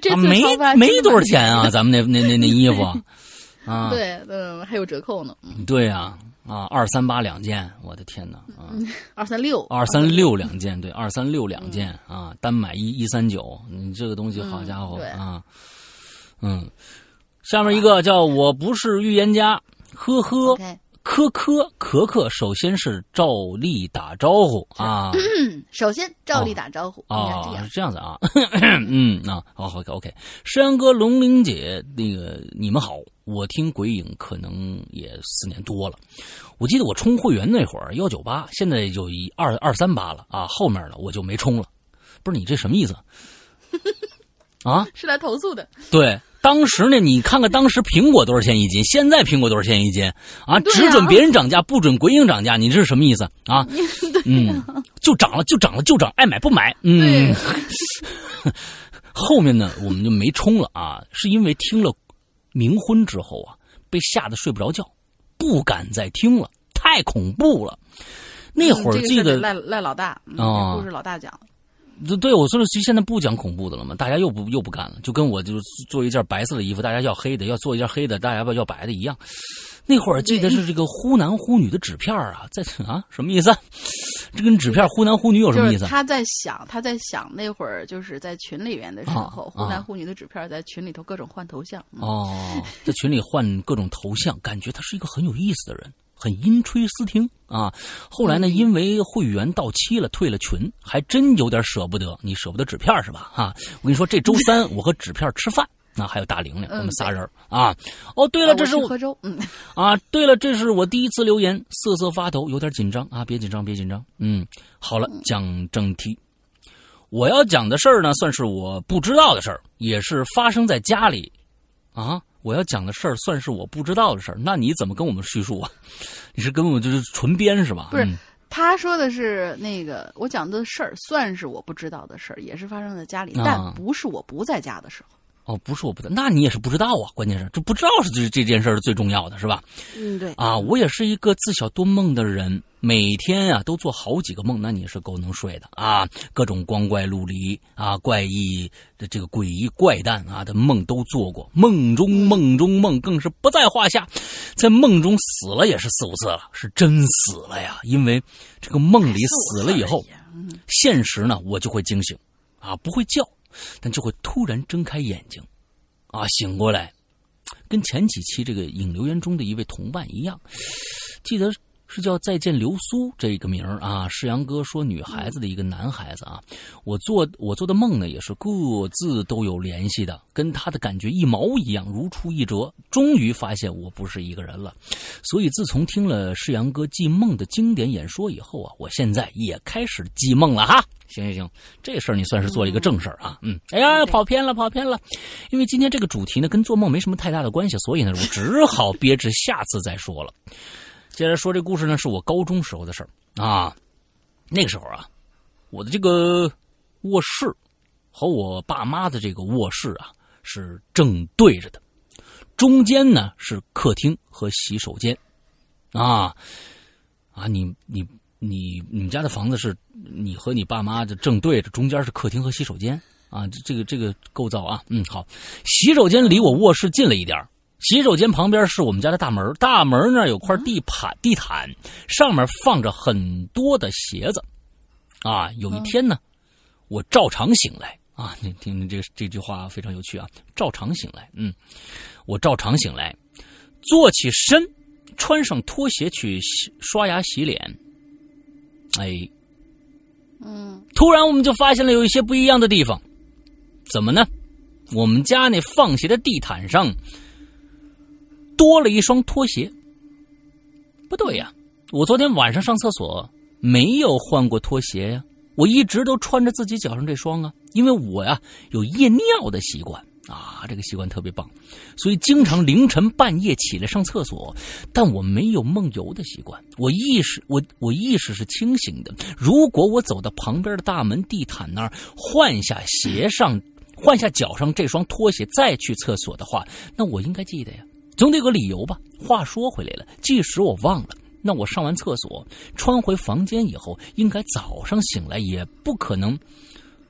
这啊次没没多少钱啊，<laughs> 咱们那那那那衣服啊，对，嗯，还有折扣呢，嗯。对呀啊，二三八两件，我的天哪啊！二三六，二三六两件，对，二三六两件啊，单买一一三九，你这个东西好家伙嗯啊，嗯，下面一个叫我不是预言家，呵呵科科可可，首先是照例打招呼啊。嗯，首先照例打招呼，啊，是。这样。子啊，<coughs> 嗯啊，好好 OK，山哥、龙玲姐，那个你们好，我听鬼影可能也四年多了，我记得我充会员那会儿幺九八，现在就一二二三八了啊，后面了我就没充了，不是你这什么意思？啊？<laughs> 是来投诉的，对，当时呢，你看看当时苹果多少钱一斤，现在苹果多少钱一斤啊？只准别人涨价，不准鬼影涨价，你这是什么意思啊？<laughs> 嗯，就涨了，就涨了，就涨，爱买不买。嗯，后面呢，我们就没冲了啊，是因为听了冥婚之后啊，被吓得睡不着觉，不敢再听了，太恐怖了。那会儿记得赖赖老大，嗯哦这故事老大讲，对对，我说的，其实现在不讲恐怖的了嘛，大家又不又不干了，就跟我就是做一件白色的衣服，大家要黑的；要做一件黑的，大家要要白的一样。那会儿记得是这个忽男忽女的纸片儿啊，在啊什么意思啊？这跟纸片忽男忽女有什么意思？就是他在想，他在想那会儿就是在群里面的时候，啊忽男忽女的纸片在群里头各种换头像，嗯哦，在群里换各种头像，感觉他是一个很有意思的人，很阴吹思听啊。后来呢，因为会员到期了，退了群，还真有点舍不得。你舍不得纸片是吧？哈、我跟你说，这周三我和纸片吃饭。那还有大玲玲，我们仨人啊。哦，对了，啊这是我我去喝粥，嗯，啊，对了，这是我第一次留言，瑟瑟发抖，有点紧张啊，别紧张，别紧张。嗯，好了，讲正题。我要讲的事儿呢，算是我不知道的事儿，也是发生在家里啊。我要讲的事儿算是我不知道的事儿，那你怎么跟我们叙述啊？<laughs> 你是跟我就是纯编是吧？不是，他说的是那个我讲的事儿算是我不知道的事儿，也是发生在家里，但不是我不在家的时候。哦，不是我不在，那你也是不知道啊。关键是这不知道是这这件事是最重要的，是吧？嗯，对。啊，我也是一个自小多梦的人，每天啊都做好几个梦。那你是够能睡的啊，各种光怪陆离啊、怪异的这个诡异怪诞啊的梦都做过，梦中梦中梦更是不在话下。在梦中死了也是四五次了，是真死了呀。因为这个梦里死了以后，现实呢我就会惊醒，啊不会叫。但就会突然睁开眼睛，啊，醒过来，跟前几期这个影留言中的一位同伴一样，记得是叫再见流苏这个名儿啊。世阳哥说女孩子的一个男孩子啊，我做我做的梦呢也是各自都有联系的，跟他的感觉一毛一样，如出一辙。终于发现我不是一个人了，所以自从听了世阳哥记梦的经典演说以后啊，我现在也开始记梦了哈。行行行，这事儿你算是做了一个正事儿啊。嗯，哎呀，跑偏了，跑偏了。因为今天这个主题呢，跟做梦没什么太大的关系，所以呢，我只好憋着下次再说了。接着说这故事呢，是我高中时候的事儿啊。那个时候啊，我的这个卧室和我爸妈的这个卧室啊是正对着的，中间呢是客厅和洗手间啊啊，你你。你你们家的房子是你和你爸妈的正对着，中间是客厅和洗手间啊，这这个这个构造啊，嗯，好，洗手间离我卧室近了一点洗手间旁边是我们家的大门，大门那儿有块地毯，地毯上面放着很多的鞋子，啊，有一天呢，我照常醒来。啊，你听听这这句话非常有趣啊，照常醒来，嗯，我照常醒来，坐起身，穿上拖鞋去洗刷牙洗脸。哎，嗯，突然我们就发现了有一些不一样的地方，怎么呢？我们家那放鞋的地毯上多了一双拖鞋。不对呀，我昨天晚上上厕所没有换过拖鞋呀，我一直都穿着自己脚上这双啊，因为我呀有夜尿的习惯。啊，这个习惯特别棒，所以经常凌晨半夜起来上厕所。但我没有梦游的习惯，我意识我我意识是清醒的。如果我走到旁边的大门地毯那儿，换下鞋上，换下脚上这双拖鞋，再去厕所的话，那我应该记得呀，总得有个理由吧。话说回来了，即使我忘了，那我上完厕所穿回房间以后，应该早上醒来也不可能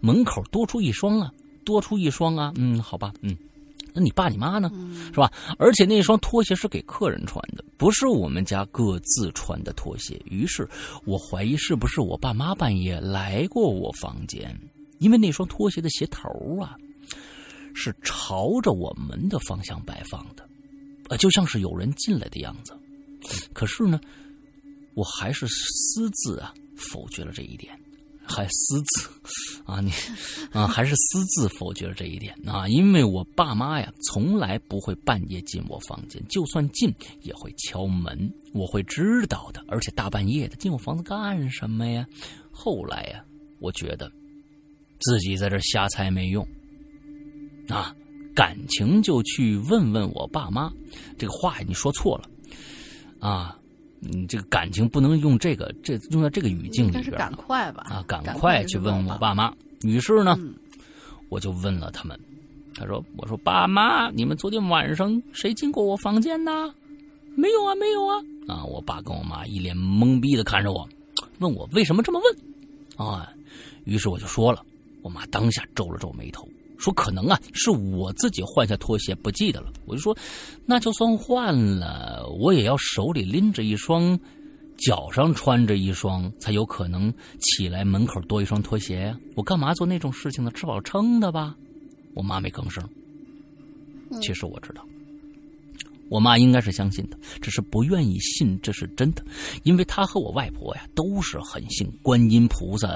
门口多出一双啊。多出一双啊，嗯，好吧，嗯，那你爸你妈呢，是吧？而且那双拖鞋是给客人穿的，不是我们家各自穿的拖鞋。于是我怀疑是不是我爸妈半夜来过我房间，因为那双拖鞋的鞋头啊是朝着我门的方向摆放的，呃，就像是有人进来的样子。可是呢，我还是私自啊否决了这一点。还私自啊，你啊，还是私自否决了这一点啊？因为我爸妈呀，从来不会半夜进我房间，就算进也会敲门，我会知道的。而且大半夜的进我房子干什么呀？后来呀，我觉得自己在这瞎猜没用啊，感情就去问问我爸妈。这个话你说错了啊。你这个感情不能用这个，这用在这个语境里边。赶快吧！啊，赶快去问我爸妈。于是呢，我就问了他们。他说：“我说爸妈，你们昨天晚上谁进过我房间呢？没有啊，没有啊。”啊，我爸跟我妈一脸懵逼的看着我，问我为什么这么问。啊，于是我就说了，我妈当下皱了皱眉头。说可能啊，是我自己换下拖鞋不记得了。我就说，那就算换了，我也要手里拎着一双，脚上穿着一双，才有可能起来门口多一双拖鞋呀。我干嘛做那种事情呢？吃饱撑的吧。我妈没吭声。其实我知道，我妈应该是相信的，只是不愿意信这是真的，因为她和我外婆呀都是很信观音菩萨、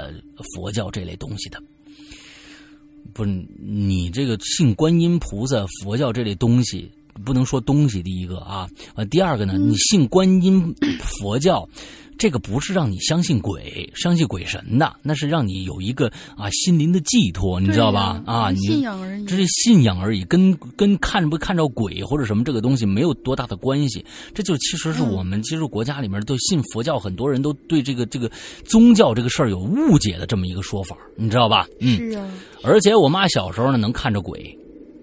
佛教这类东西的。不是你这个信观音菩萨、佛教这类东西，不能说东西。第一个啊，第二个呢，你信观音佛教，这个不是让你相信鬼、相信鬼神的，那是让你有一个啊心灵的寄托，你知道吧？啊，你信仰而已，这是信仰而已，跟跟看不看着鬼或者什么这个东西没有多大的关系。这就其实是我们其实国家里面都信佛教，很多人都对这个这个宗教这个事儿有误解的这么一个说法，你知道吧？嗯，是啊。而且我妈小时候呢能看着鬼，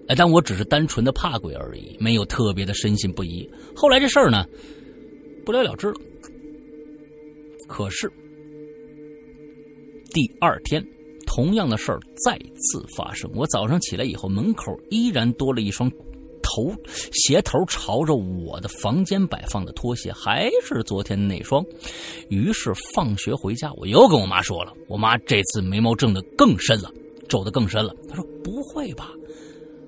哎，但我只是单纯的怕鬼而已，没有特别的深信不疑。后来这事儿呢不了了之了。可是，第二天，同样的事儿再次发生。我早上起来以后，门口依然多了一双头鞋头朝着我的房间摆放的拖鞋，还是昨天那双。于是放学回家，我又跟我妈说了。我妈这次眉毛正的更深了，皱的更深了。她说：“不会吧？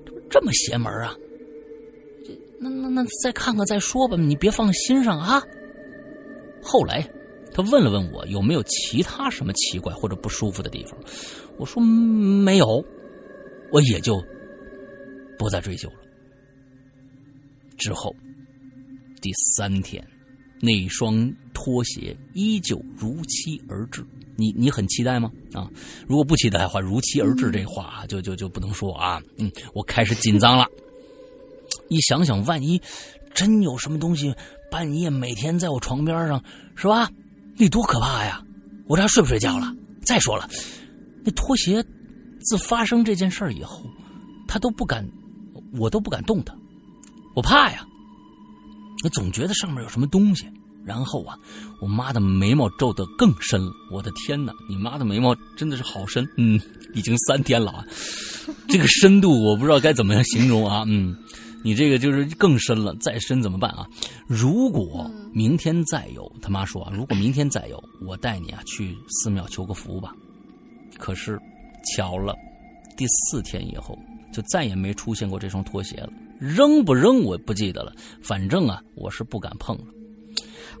这不这么邪门啊？那那那再看看再说吧，你别放心上啊。”后来。他问了问我有没有其他什么奇怪或者不舒服的地方，我说没有，我也就不再追究了。之后第三天，那双拖鞋依旧如期而至。你你很期待吗？啊，如果不期待的话，如期而至这话就就就不能说啊。嗯，我开始紧张了。一想想，万一真有什么东西半夜每天在我床边上，是吧？那多可怕呀！我这还睡不睡觉了？再说了，那拖鞋自发生这件事以后，他都不敢，我都不敢动它，我怕呀。我总觉得上面有什么东西。然后啊，我妈的眉毛皱得更深了。我的天哪，你妈的眉毛真的是好深。嗯，已经三天了啊，<laughs> 这个深度我不知道该怎么样形容啊。嗯。你这个就是更深了，再深怎么办啊？如果明天再有，他妈说啊，如果明天再有，我带你啊去寺庙求个福吧。可是，巧了，第四天以后就再也没出现过这双拖鞋了。扔不扔我不记得了，反正啊，我是不敢碰了。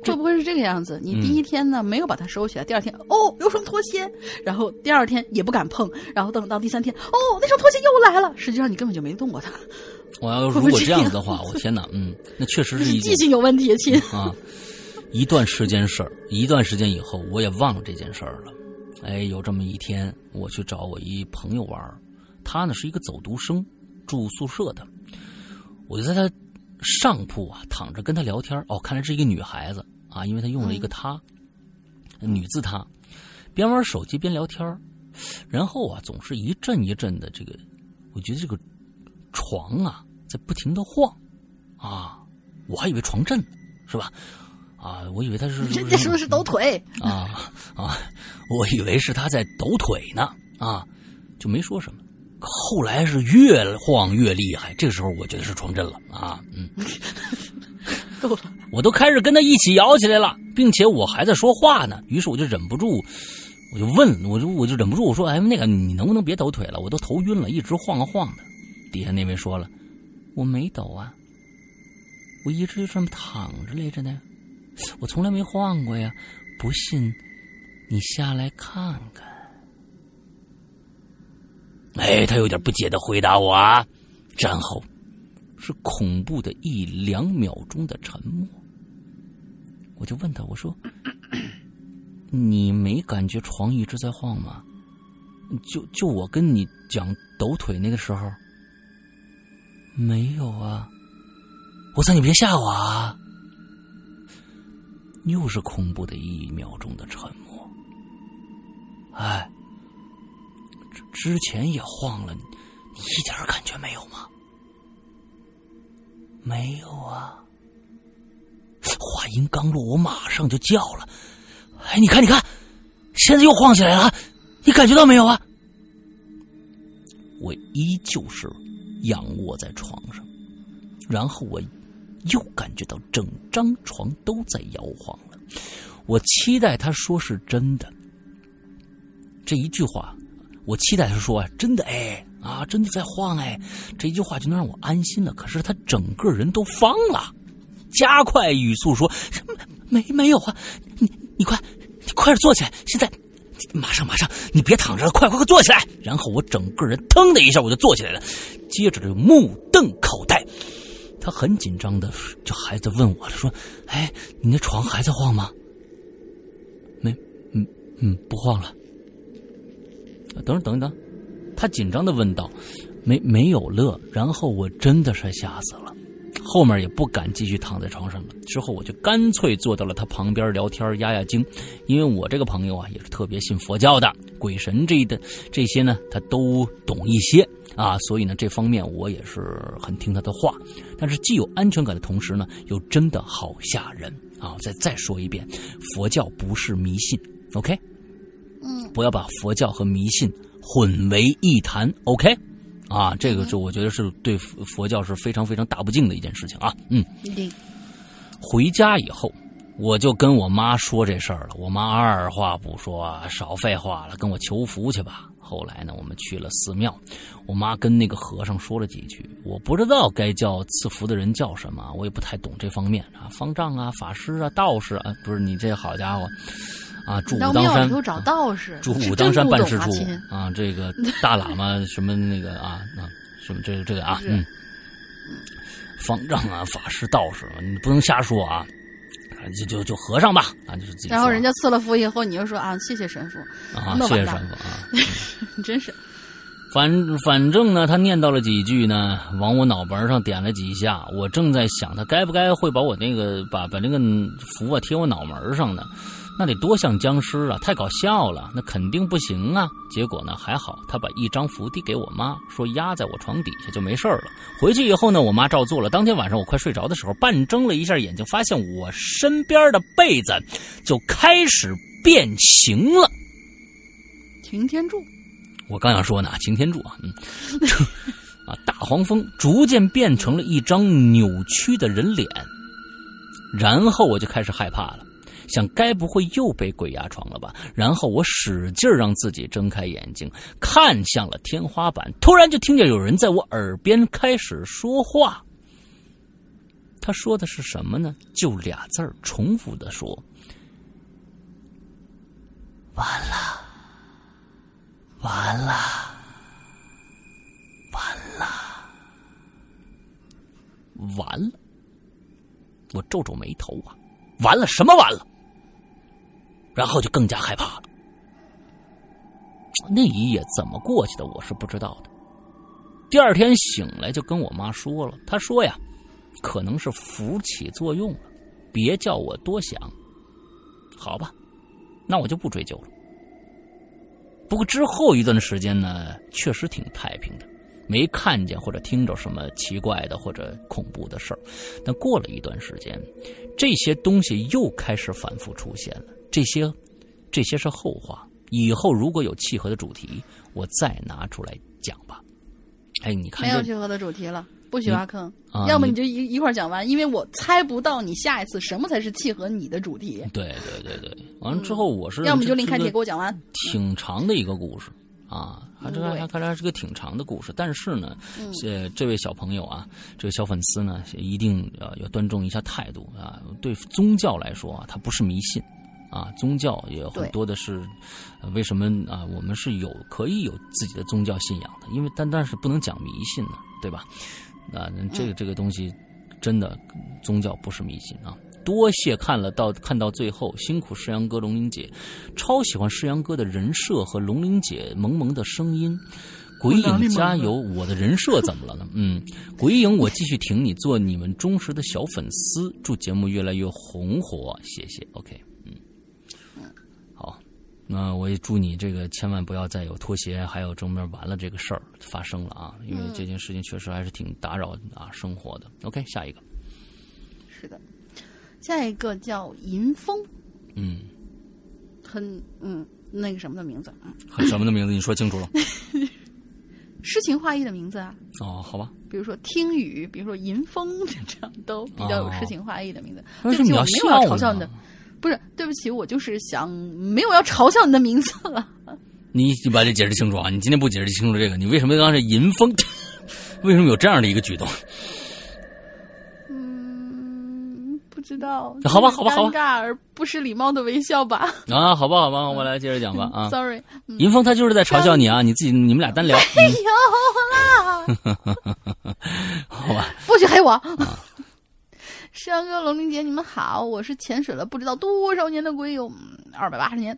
会不会是这个样子？你第一天呢没有把它收起来，第二天哦有双拖鞋，然后第二天也不敢碰，然后等到第三天哦那双拖鞋又来了，实际上你根本就没动过它。我要如果这样子的话，<laughs> 我天哪，嗯，那确实是一记性有问题，亲啊！一段时间事儿，一段时间以后，我也忘了这件事儿了。哎，有这么一天，我去找我一朋友玩他呢是一个走读生，住宿舍的，我就在他上铺啊躺着跟他聊天。哦，看来是一个女孩子啊，因为他用了一个她，女字她，边玩手机边聊天然后啊总是一阵一阵的这个，我觉得这个。床啊，在不停的晃，啊，我还以为床震，是吧？啊，我以为他是 <laughs> 人家说的是抖腿 <laughs> 啊啊，我以为是他在抖腿呢啊，就没说什么。后来是越晃越厉害，这个时候我觉得是床震了啊，嗯，够了，我都开始跟他一起摇起来了，并且我还在说话呢，于是我就忍不住，我就问，我就我就忍不住我说，哎，那个你能不能别抖腿了？我都头晕了，一直晃啊晃的。底下那位说了：“我没抖啊，我一直就这么躺着来着呢，我从来没晃过呀。不信，你下来看看。”哎，他有点不解的回答我啊，然后是恐怖的一两秒钟的沉默。我就问他：“我说，你没感觉床一直在晃吗？就就我跟你讲抖腿那个时候。”没有啊！我操，你别吓我啊！又是恐怖的一秒钟的沉默。哎，之前也晃了，你一点感觉没有吗？没有啊！话音刚落，我马上就叫了：“哎，你看，你看，现在又晃起来了，你感觉到没有啊？”我依旧是。仰卧在床上，然后我又感觉到整张床都在摇晃了。我期待他说是真的，这一句话，我期待他说真的，哎啊，真的在晃哎，这一句话就能让我安心了。可是他整个人都方了，加快语速说：“没没有啊，你你快，你快点坐起来，现在。”马上，马上，你别躺着了，快快快坐起来！然后我整个人腾的一下我就坐起来了，接着就目瞪口呆。他很紧张的就还在问我，他说：“哎，你那床还在晃吗？”没嗯嗯，不晃了。等等等等，他紧张的问道：“没没有了？”然后我真的是吓死了，后面也不敢继续躺在床上了。之后我就干脆坐到了他旁边聊天压压惊，因为我这个朋友啊也是特别信佛教的，鬼神这的这些呢他都懂一些啊，所以呢这方面我也是很听他的话。但是既有安全感的同时呢，又真的好吓人啊！再再说一遍，佛教不是迷信，OK。嗯，不要把佛教和迷信混为一谈，OK？啊，这个就我觉得是对佛教是非常非常大不敬的一件事情啊。嗯，回家以后，我就跟我妈说这事儿了。我妈二话不说，少废话了，跟我求福去吧。后来呢，我们去了寺庙，我妈跟那个和尚说了几句，我不知道该叫赐福的人叫什么，我也不太懂这方面啊，方丈啊、法师啊、道士啊，不是你这好家伙。啊，住武当山，找道士，住武当山办事处啊，这个 <laughs> 大喇嘛什么那个啊啊，什么这个这个啊，嗯，方丈啊，法师道士，你不能瞎说啊，就就就和尚吧啊，就是自己。然后人家赐了福以后，你就说啊，谢谢神父啊，谢谢神父啊，<laughs> 真是。反反正呢，他念叨了几句呢，往我脑门上点了几下，我正在想他该不该会把我那个把把那个符啊贴我脑门上呢。那得多像僵尸啊！太搞笑了，那肯定不行啊！结果呢，还好他把一张符递给我妈，说压在我床底下就没事了。回去以后呢，我妈照做了。当天晚上我快睡着的时候，半睁了一下眼睛，发现我身边的被子就开始变形了。擎天柱，我刚想说呢，擎天柱啊，嗯，啊，大黄蜂逐渐变成了一张扭曲的人脸，然后我就开始害怕了。想该不会又被鬼压床了吧？然后我使劲让自己睁开眼睛，看向了天花板。突然就听见有人在我耳边开始说话。他说的是什么呢？就俩字儿，重复的说：“完了，完了，完了，完了。”我皱皱眉头啊，完了什么完了？然后就更加害怕了。那一夜怎么过去的，我是不知道的。第二天醒来就跟我妈说了，她说呀，可能是符起作用了，别叫我多想。好吧，那我就不追究了。不过之后一段时间呢，确实挺太平的，没看见或者听着什么奇怪的或者恐怖的事儿。但过了一段时间，这些东西又开始反复出现了。这些，这些是后话。以后如果有契合的主题，我再拿出来讲吧。哎，你看，没有契合的主题了，不许挖坑。要么你就一一块讲完，因为我猜不到你下一次什么才是契合你的主题。对对对对，完了之后我是要么就另开帖给我讲完。挺长的一个故事啊，还这还看来是个挺长的故事。但是呢，呃，这位小朋友啊，这个小粉丝呢，一定要要端正一下态度啊。对宗教来说啊，它不是迷信。啊，宗教也有很多的是，为什么啊？我们是有可以有自己的宗教信仰的，因为但但是不能讲迷信呢，对吧？啊，这个这个东西真的宗教不是迷信啊！多谢看了到看到最后，辛苦世阳哥、龙玲姐，超喜欢世阳哥的人设和龙玲姐萌萌的声音。鬼影加油！我的人设怎么了呢？嗯，鬼影，我继续挺你，做你们忠实的小粉丝，祝节目越来越红火，谢谢。OK。那我也祝你这个千万不要再有拖鞋，还有正面完了这个事儿发生了啊！因为这件事情确实还是挺打扰啊生活的。OK，下一个是的，下一个叫银风，嗯，很嗯那个什么的名字，很什么的名字？你说清楚了。<laughs> 诗情画意的名字啊？哦，好吧。比如说听雨，比如说银风，这样都比较有诗情画意的名字。为什么你要嘲笑你的？不是，对不起，我就是想没有要嘲笑你的名字了。<laughs> 你你把这解释清楚啊！你今天不解释清楚这个，你为什么刚是 <laughs> 银风？为什么有这样的一个举动？嗯，不知道。好吧，好吧，好吧。尴尬而不失礼貌的微笑吧。<laughs> 啊，好吧，好吧，我来接着讲吧。啊，Sorry，银风他就是在嘲笑你啊！你自己你们俩单聊。没有啦。好吧。不许黑我。山哥、龙玲姐，你们好，我是潜水了不知道多少年的鬼友，二百八十年。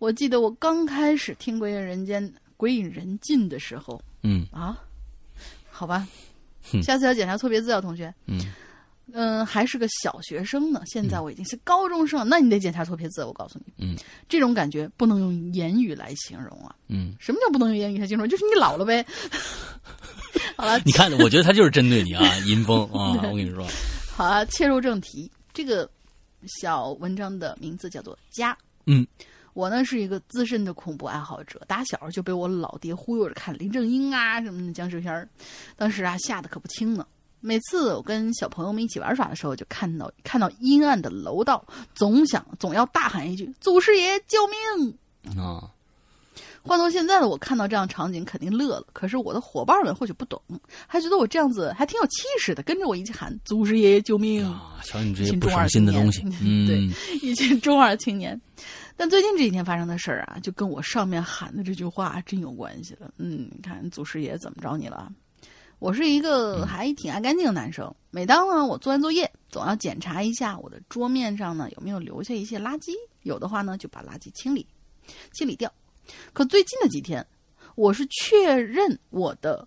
我记得我刚开始听《鬼影人间》《鬼影人尽》的时候，嗯啊，好吧，下次要检查错别字啊，同学。嗯嗯，还是个小学生呢，现在我已经是高中生了，那你得检查错别字，我告诉你。嗯，这种感觉不能用言语来形容啊。嗯，什么叫不能用言语来形容？就是你老了呗。<laughs> 好了，你看，我觉得他就是针对你啊，银风啊，<laughs> 我跟你说，好啊，切入正题，这个小文章的名字叫做《家》。嗯，我呢是一个资深的恐怖爱好者，打小就被我老爹忽悠着看林正英啊什么的僵尸片儿，当时啊吓得可不轻呢。每次我跟小朋友们一起玩耍的时候，就看到看到阴暗的楼道，总想总要大喊一句“祖师爷救命”。啊，换做现在的我，看到这样场景肯定乐了。可是我的伙伴们或许不懂，还觉得我这样子还挺有气势的，跟着我一起喊“祖师爷救命”。啊，瞧你这些不省心的东西，<laughs> 嗯，对，一群中二青年。但最近这几天发生的事儿啊，就跟我上面喊的这句话真有关系了。嗯，你看祖师爷怎么着你了？我是一个还挺爱干净的男生，每当呢我做完作业，总要检查一下我的桌面上呢有没有留下一些垃圾，有的话呢就把垃圾清理清理掉。可最近的几天，我是确认我的，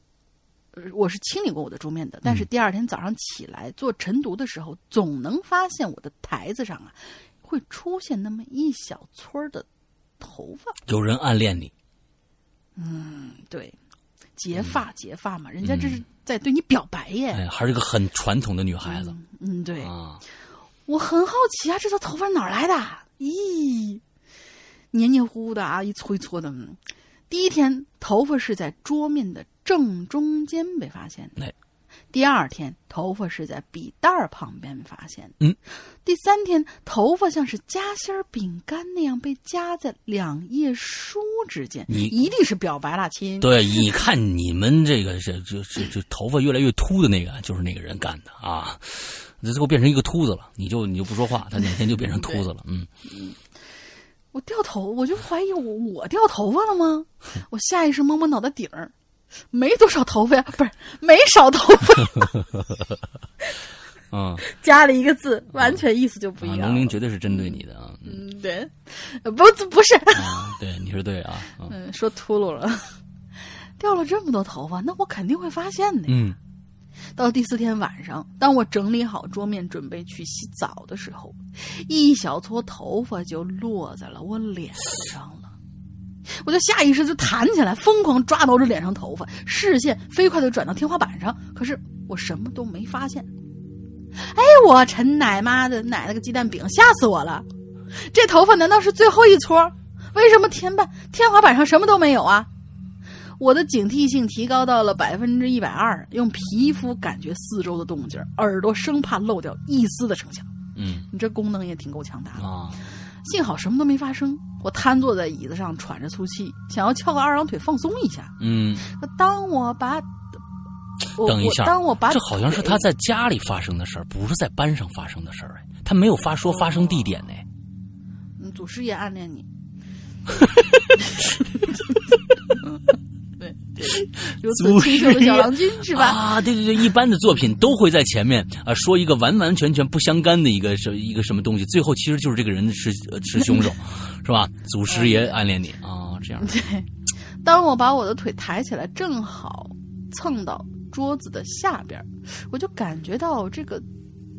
呃，我是清理过我的桌面的，但是第二天早上起来做晨读的时候，总能发现我的台子上啊会出现那么一小撮儿的头发。有人暗恋你，嗯，对，结发结发嘛，人家这是在对你表白耶。哎，还是个很传统的女孩子嗯，对，啊，我很好奇啊，这撮头发哪来的？咦，黏黏糊糊的啊，一搓一搓的。嗯第一天，头发是在桌面的正中间被发现的。哎第二天，头发是在笔袋儿旁边发现的。嗯。第三天，头发像是夹心儿饼干那样被夹在两页书之间。你一定是表白了，亲。对，你看你们这个这这这这头发越来越秃的那个，就是那个人干的啊，这最后变成一个秃子了，你就你就不说话，他哪天就变成秃子了，嗯，我掉头，我就怀疑我我掉头发了吗？<laughs> 我下意识摸摸脑袋顶儿，没多少头发呀，不是没少头发，<laughs> 啊，加了一个字，完全意思就不一啊，样了。龙鳞绝对是针对你的啊，嗯嗯，对，呃不不是，啊，对，你说对啊，嗯嗯，说秃噜了，<laughs> 掉了这么多头发，那我肯定会发现的呀。嗯到第四天晚上，当我整理好桌面准备去洗澡的时候，一小撮头发就落在了我脸上了。我就下意识就弹起来，疯狂抓挠着脸上头发，视线飞快的转到天花板上，可是我什么都没发现。哎，我陈奶妈的奶奶个鸡蛋饼，吓死我了！这头发难道是最后一撮？为什么天板天花板上什么都没有啊？我的警惕性提高到了百分之一百二，用皮肤感觉四周的动静，耳朵生怕漏掉一丝的声响。嗯你这功能也挺够强大的。啊，幸好什么都没发生，我瘫坐在椅子上喘着粗气，想要翘个二郎腿放松一下。嗯，可当我把我等一下我当我把这好像是他在家里发生的事儿，不是在班上发生的事儿，哎，他没有发说发生地点呢，嗯祖师爷暗恋你。<laughs> 对对，如此清秀的小郎君是吧？啊，对对对，一般的作品都会在前面啊说一个完完全全不相干的一个什一个什么东西，最后其实就是这个人是呃是凶手，<laughs> 是吧？祖师爷暗恋你啊，这样对，当我把我的腿抬起来，正好蹭到桌子的下边，我就感觉到这个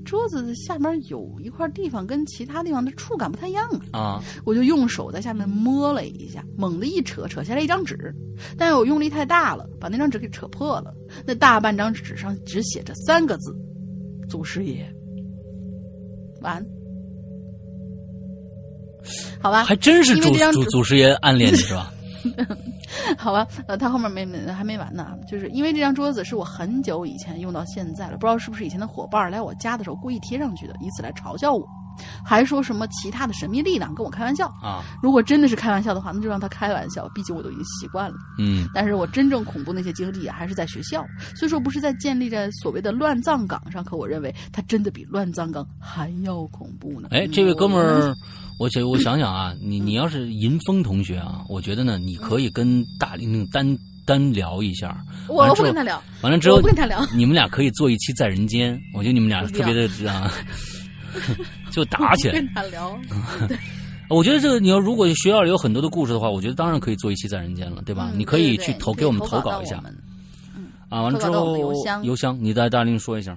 桌子的下面有一块地方跟其他地方的触感不太一样啊。啊，我就用手在下面摸了一下，猛地一扯，扯下来一张纸，但是我用力太大了，把那张纸给扯破了。那大半张纸上只写着三个字：“祖师爷。”完，好吧，还真是祖祖祖师爷暗恋你是吧？<laughs> <laughs> 好吧，呃，他后面没没还没完呢，就是因为这张桌子是我很久以前用到现在了，不知道是不是以前的伙伴来我家的时候故意贴上去的，以此来嘲笑我，还说什么其他的神秘力量跟我开玩笑。啊，如果真的是开玩笑的话，那就让他开玩笑，毕竟我都已经习惯了。嗯但是我真正恐怖那些经历啊，还是在学校。虽说不是在建立在所谓的乱葬岗上，可我认为它真的比乱葬岗还要恐怖呢。哎，这位哥们儿，我想我想想啊，<coughs> 你你要是银峰同学啊，我觉得呢，你可以跟大玲玲单单聊一下。我不跟他聊，完了之后我不跟他聊，你们俩可以做一期在人间，我觉得你们俩特别的 <laughs> 这样，<laughs> 就打起来。跟他聊。<laughs> 我觉得这个你要如果学校里有很多的故事的话，我觉得当然可以做一期在人间了，对吧？嗯你可以去投给我们投稿一下嗯啊。完了之后邮箱邮箱你在大令说一下。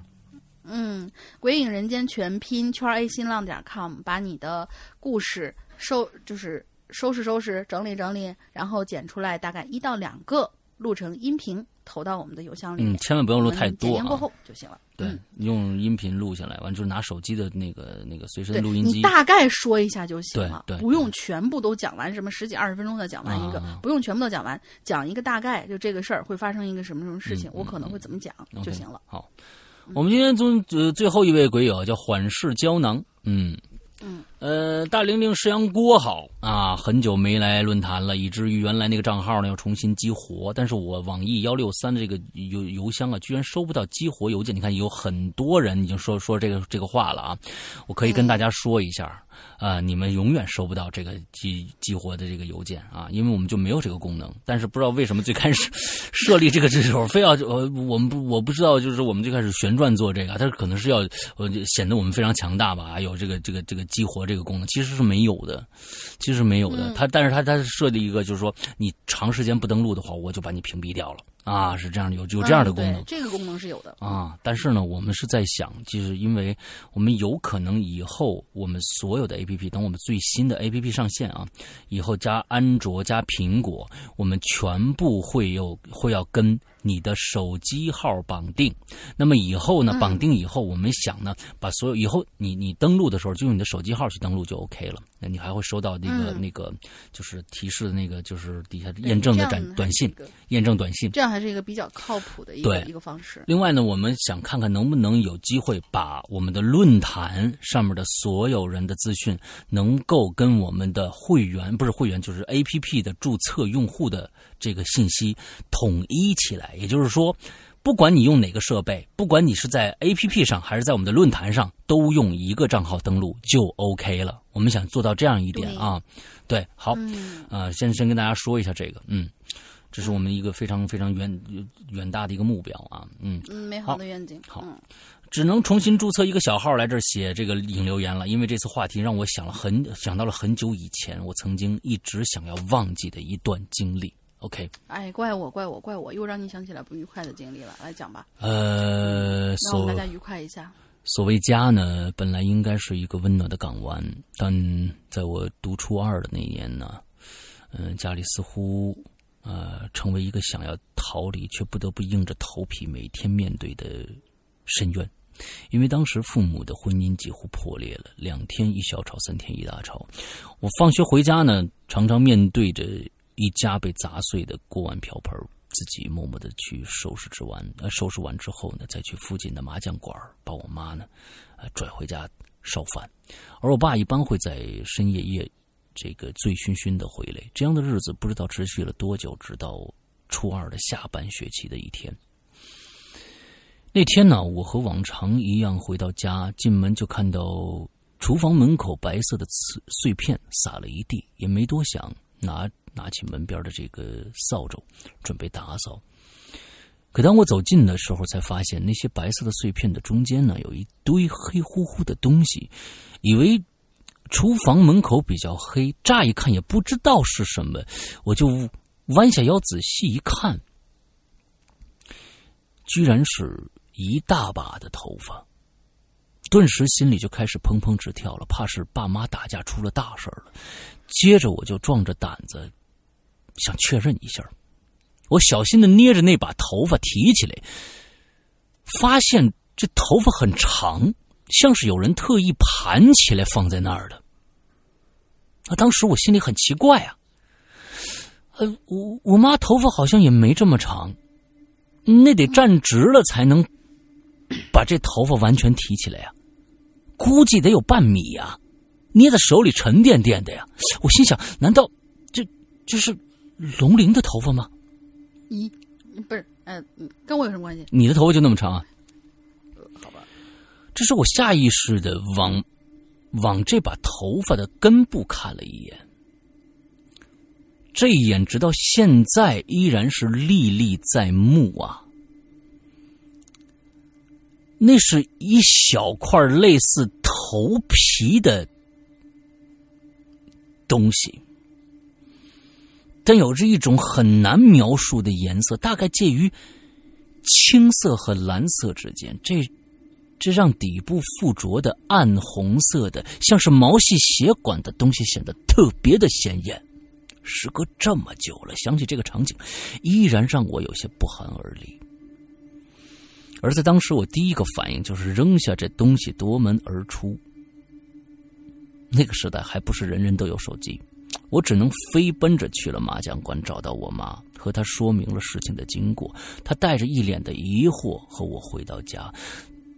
嗯，鬼影人间全拼圈 A 新浪点 com，把你的故事收就是收拾收拾，整理整理，然后剪出来大概一到两个，录成音频投到我们的邮箱里面。嗯，千万不要录太多啊。检验过后就行了。对嗯，用音频录下来，完就是拿手机的那个那个随身对录音机。你大概说一下就行了，对对不用全部都讲完，什么十几二十分钟的讲完一个，啊不用全部都讲完，讲一个大概，就这个事儿会发生一个什么什么事情，嗯我可能会怎么讲、就行了。好，我们今天中呃最后一位鬼友叫缓释胶囊，嗯。嗯，呃，大玲玲石阳锅好啊，很久没来论坛了，以至于原来那个账号呢要重新激活，但是我网易幺六三的这个邮邮箱啊，居然收不到激活邮件。你看有很多人已经说说这个这个话了啊，我可以跟大家说一下。啊、你们永远收不到这个激激活的这个邮件啊，因为我们就没有这个功能。但是不知道为什么最开始设立这个这时候非要呃，我们不我不知道，就是我们最开始旋转做这个，它可能是要呃显得我们非常强大吧，有这个这个这个激活这个功能，其实是没有的，其实是没有的。嗯它但是它它是设立一个，就是说你长时间不登录的话，我就把你屏蔽掉了啊，是这样有有这样的嗯功能。对这个功能是有的。啊，但是呢，我们是在想，就是因为我们有可能以后我们所有的 A P P，等我们最新的 A P P 上线啊，以后加安卓加苹果，我们全部会有会要跟你的手机号绑定。那么以后呢，嗯绑定以后，我们想呢，把所有以后你你登录的时候就用你的手机号去登录就 OK 了。那你还会收到那个、嗯那个就是提示的那个就是底下验证的短短信验证短信。这样还是一个比较靠谱的一个对一个方式。另外呢，我们想看看能不能有机会把我们的论坛上面的所有人的资讯，能够跟我们的会员不是会员，就是 A P P 的注册用户的这个信息统一起来。也就是说，不管你用哪个设备，不管你是在 A P P 上还是在我们的论坛上，都用一个账号登录就 OK 了。我们想做到这样一点啊，对，好，嗯，呃，先先跟大家说一下这个，嗯，这是我们一个非常非常远远大的一个目标啊，嗯。嗯，美好的愿景。好嗯只能重新注册一个小号来这儿写这个引留言了，因为这次话题让我想了很想到了很久以前我曾经一直想要忘记的一段经历。OK，哎，怪我，怪我，怪我，又让你想起来不愉快的经历了。来讲吧，呃，所让我们大家愉快一下。所谓家呢，本来应该是一个温暖的港湾，但在我读初二的那一年呢，嗯、家里似乎呃成为一个想要逃离却不得不硬着头皮每天面对的深渊。因为当时父母的婚姻几乎破裂了，两天一小吵，三天一大吵。我放学回家呢，常常面对着一家被砸碎的锅碗瓢盆，自己默默的去收拾之完，呃，收拾完之后呢，再去附近的麻将馆把我妈呢，呃，拽回家烧饭，而我爸一般会在深夜夜这个醉醺醺的回来。这样的日子不知道持续了多久，直到初二的下半学期的一天。那天呢，我和往常一样回到家，进门就看到厨房门口白色的瓷碎片撒了一地，也没多想，拿拿起门边的这个扫帚，准备打扫。可当我走近的时候，才发现那些白色的碎片的中间呢，有一堆黑乎乎的东西。以为厨房门口比较黑，乍一看也不知道是什么，我就弯下腰仔细一看，居然是一大把的头发。顿时心里就开始砰砰直跳了，怕是爸妈打架出了大事了。接着我就壮着胆子想确认一下，我小心的捏着那把头发提起来，发现这头发很长，像是有人特意盘起来放在那儿的。啊，当时我心里很奇怪啊，呃，我我妈头发好像也没这么长，那得站直了才能把这头发完全提起来呀、估计得有半米呀、捏在手里沉甸甸的呀。我心想，难道这这是龙鳞的头发吗？咦，不是，呃，嗯跟我有什么关系？你的头发就那么长啊？好吧，这是我下意识的往往这把头发的根部看了一眼，这一眼直到现在依然是历历在目啊。那是一小块类似头皮的东西，但有着一种很难描述的颜色，大概介于青色和蓝色之间。这这让底部附着的暗红色的，像是毛细血管的东西显得特别的显眼。时隔这么久了，想起这个场景，依然让我有些不寒而栗。而在当时，我第一个反应就是扔下这东西，夺门而出。那个时代还不是人人都有手机，我只能飞奔着去了麻将馆，找到我妈，和她说明了事情的经过。她带着一脸的疑惑和我回到家，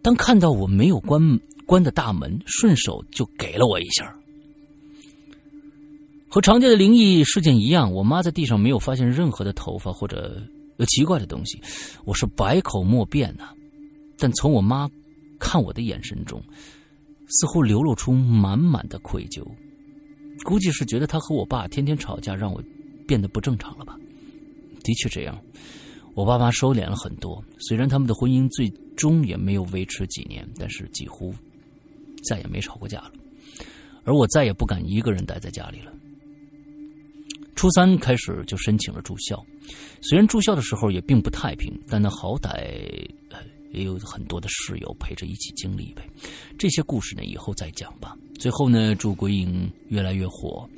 当看到我没有关关的大门，顺手就给了我一下。和常见的灵异事件一样，我妈在地上没有发现任何的头发或者奇怪的东西，我是百口莫辩呐。但从我妈看我的眼神中，似乎流露出满满的愧疚，估计是觉得他和我爸天天吵架，让我变得不正常了吧。的确这样，我爸妈收敛了很多，虽然他们的婚姻最终也没有维持几年，但是几乎再也没吵过架了。而我再也不敢一个人待在家里了。初三开始就申请了住校，虽然住校的时候也并不太平，但那好歹也有很多的室友陪着一起经历呗。这些故事呢，以后再讲吧。最后呢，祝鬼影越来越火。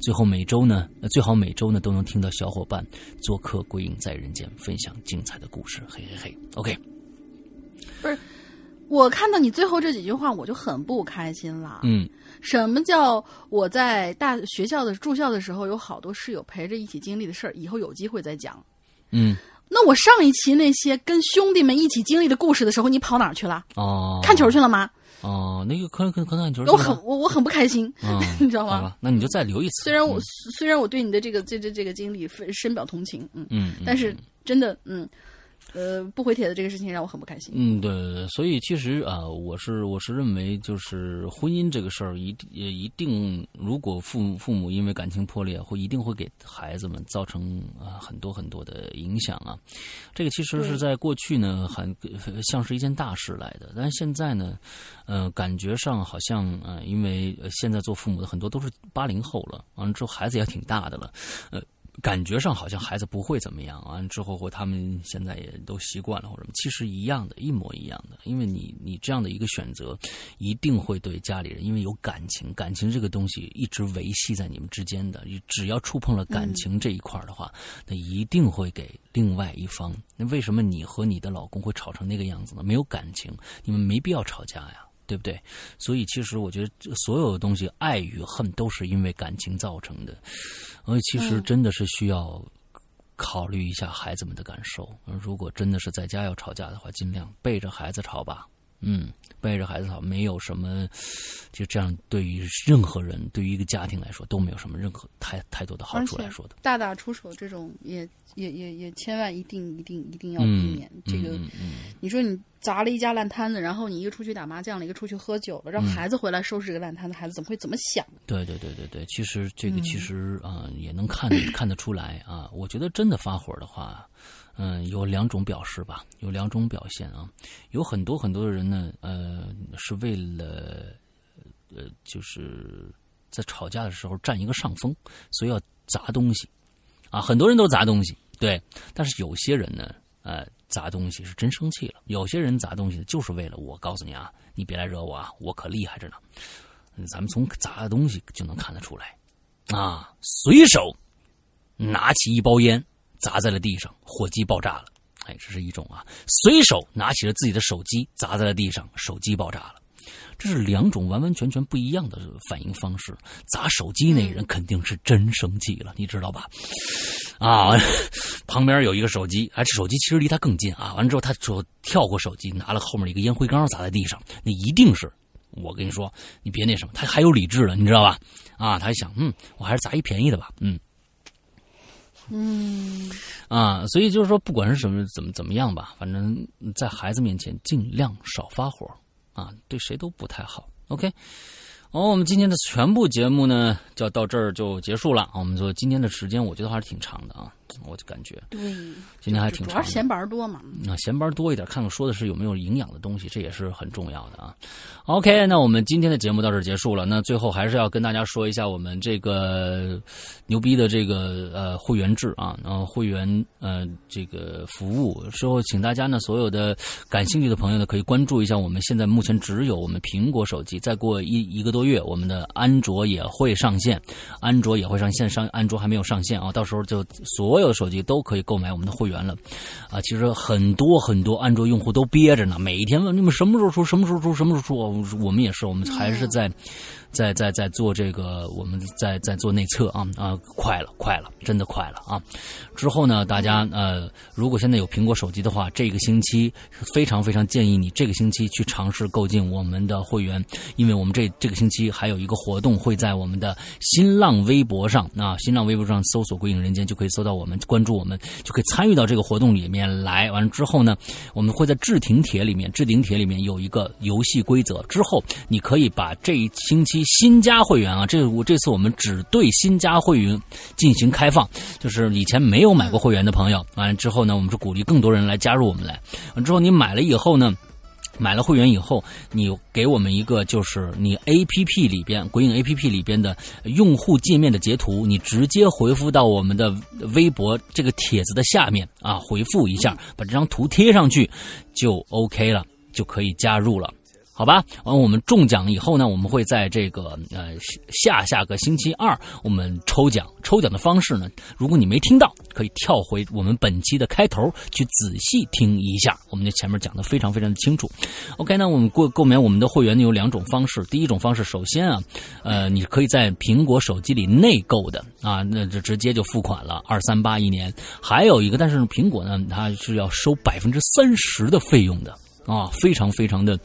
最后每周呢，最好每周呢都能听到小伙伴做客《鬼影在人间》，分享精彩的故事。嘿嘿嘿，OK。不是，我看到你最后这几句话，我就很不开心了。嗯。什么叫我在大学校的住校的时候有好多室友陪着一起经历的事儿？以后有机会再讲。嗯，那我上一期那些跟兄弟们一起经历的故事的时候，你跑哪儿去了？哦，看球去了吗？哦，那个可能可能可能看球。我很我我很不开心，<laughs> 你知道吗？那你就再留一次。虽然我虽然我对你的这个这这这个经历深表同情，嗯嗯，但是真的嗯。呃，不回帖的这个事情让我很不开心。嗯，对对对，所以其实啊，我是我是认为，就是婚姻这个事儿，一也一定，如果父母父母因为感情破裂，会一定会给孩子们造成啊很多很多的影响啊。这个其实是在过去呢，很像是一件大事来的，但是现在呢，呃，感觉上好像啊，因为现在做父母的很多都是八零后了，完了之后孩子也挺大的了，呃。感觉上好像孩子不会怎么样啊，之后或他们现在也都习惯了或者什么，其实一样的，一模一样的。因为你你这样的一个选择，一定会对家里人，因为有感情，感情这个东西一直维系在你们之间的。你只要触碰了感情这一块的话，那一定会给另外一方。那为什么你和你的老公会吵成那个样子呢？没有感情，你们没必要吵架呀。对不对？所以其实我觉得，所有的东西，爱与恨都是因为感情造成的。所以其实真的是需要考虑一下孩子们的感受。如果真的是在家要吵架的话，尽量背着孩子吵吧。嗯，背着孩子跑，没有什么，就这样，对于任何人，对于一个家庭来说，都没有什么任何太太多的好处来说的。大打出手这种，也也也也千万一定一定一定要避免。这个，你说你砸了一家烂摊子，然后你一个出去打麻将了，一个出去喝酒了，让孩子回来收拾这个烂摊子，孩子怎么会怎么想？对对对对对，其实这个其实啊，也能看看得出来啊。我觉得真的发火的话。嗯，有两种表示吧，有两种表现啊。有很多很多的人呢，呃，是为了，呃，就是在吵架的时候占一个上风，所以要砸东西，啊，很多人都砸东西，对。但是有些人呢，呃，砸东西是真生气了；有些人砸东西就是为了我告诉你啊，你别来惹我啊，我可厉害着呢。咱们从砸的东西就能看得出来，啊，随手拿起一包烟。砸在了地上，火机爆炸了。哎，这是一种啊，随手拿起了自己的手机砸在了地上，手机爆炸了。这是两种完完全全不一样的反应方式。砸手机那人肯定是真生气了，你知道吧？啊，<laughs> 旁边有一个手机，哎，这手机其实离他更近啊。完了之后，他就跳过手机，拿了后面一个烟灰缸砸在地上，那一定是我跟你说，你别那什么，他还有理智的，你知道吧？啊，他还想，嗯，我还是砸一便宜的吧，嗯。嗯，啊，所以就是说，不管是什么怎么怎么样吧，反正在孩子面前尽量少发火啊，对谁都不太好。OK，好，我们今天的全部节目呢，就到这儿就结束了。我们说今天的时间，我觉得还是挺长的啊，我就感觉对，今天还挺长。主要是闲班多嘛。啊，闲班多一点，看看说的是有没有营养的东西，这也是很重要的啊。OK，那我们今天的节目到这儿结束了。那最后还是要跟大家说一下我们这个牛逼的这个呃会员制啊，然后会员呃这个服务，之后请大家呢所有的感兴趣的朋友呢可以关注一下，我们现在目前只有我们苹果手机，再过一一个多月，我们的安卓也会上线，安卓也会上线上，安卓还没有上线啊，到时候就所有的手机都可以购买我们的会员了啊。其实很多很多安卓用户都憋着呢，每一天问你们什么时候出，什么时候出，什么时候出。我们也是，我们还是在，在在在做这个，我们在在做内测啊啊，快了，快了，真的快了啊！之后呢，大家呃，如果现在有苹果手机的话，这个星期非常非常建议你这个星期去尝试购进我们的会员，因为我们这这个星期还有一个活动会在我们的新浪微博上啊，新浪微博上搜索“归影人间”就可以搜到我们，关注我们就可以参与到这个活动里面来。完了之后呢，我们会在置顶帖里面，置顶帖里面有一个游戏规则。之后，你可以把这一星期新加会员啊，这我这次我们只对新加会员进行开放，就是以前没有买过会员的朋友，完了之后呢，我们是鼓励更多人来加入我们来。完之后你买了以后呢，买了会员以后，你给我们一个就是你 A P P 里边鬼影 A P P 里边的用户界面的截图，你直接回复到我们的微博这个帖子的下面啊，回复一下，把这张图贴上去就 OK 了，就可以加入了。好吧，完我们中奖以后呢，我们会在这个呃下下个星期二我们抽奖。抽奖的方式呢，如果你没听到，可以跳回我们本期的开头去仔细听一下，我们的前面讲的非常非常的清楚。OK，那我们购购买我们的会员呢有两种方式，第一种方式，首先啊，呃，你可以在苹果手机里内购的啊，那就直接就付款了，二三八一年。还有一个，但是苹果呢，它是要收百分之三十的费用的啊，非常非常的。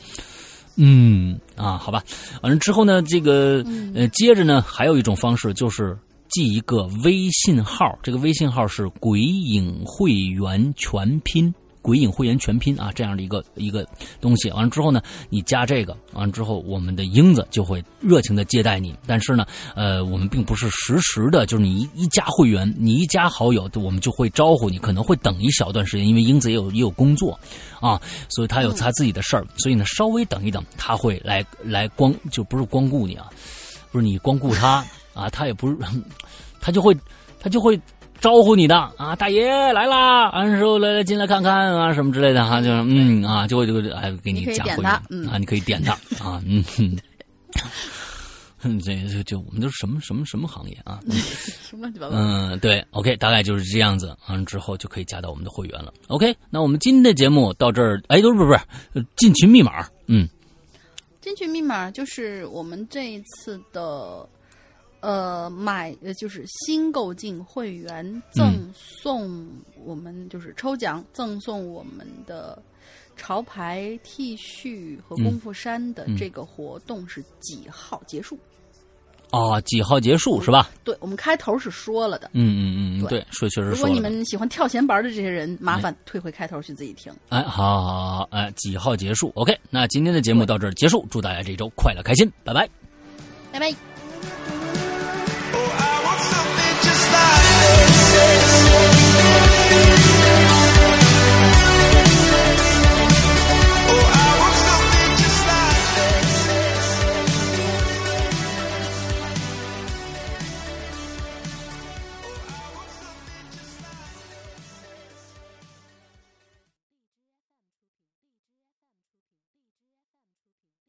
嗯啊，好吧，完了之后呢，这个呃，接着呢，还有一种方式就是记一个微信号，这个微信号是“鬼影会员全拼”。鬼影会员全拼啊，这样的一个一个东西，完了之后呢，你加这个，完了之后，我们的英子就会热情的接待你。但是呢，呃，我们并不是实时的，就是你一加 <laughs> 会员，你一加好友，我们就会招呼你，可能会等一小段时间，因为英子也有也有工作啊，所以他有他自己的事儿，所以呢，稍微等一等，他会来来光就不是光顾你啊，不是你光顾他啊，他也不是，他就会他就会。招呼你的啊，大爷来啦！完时候来来进来看看啊，什么之类的哈，就是嗯啊，就会就会哎给你加会员啊，你可以点他啊，嗯哼，这就就我们都是什么什么什么行业啊？<laughs> 什么乱七八糟？嗯，对，OK，大概就是这样子，完了之后就可以加到我们的会员了。OK，那我们今天的节目到这儿，哎，不是不是，进群密码，嗯，进群密码就是我们这一次的。呃，买呃就是新购进会员赠送我们就是抽奖赠送我们的潮牌 T 恤和功夫衫的这个活动是几号结束？哦，几号结束是吧？对，我们开头是说了的。嗯嗯嗯，对，说确实。如果你们喜欢跳闲班的这些人，麻烦退回开头去自己听。哎，好好好，哎，几号结束？OK，那今天的节目到这儿结束，祝大家这周快乐开心，拜拜，拜拜。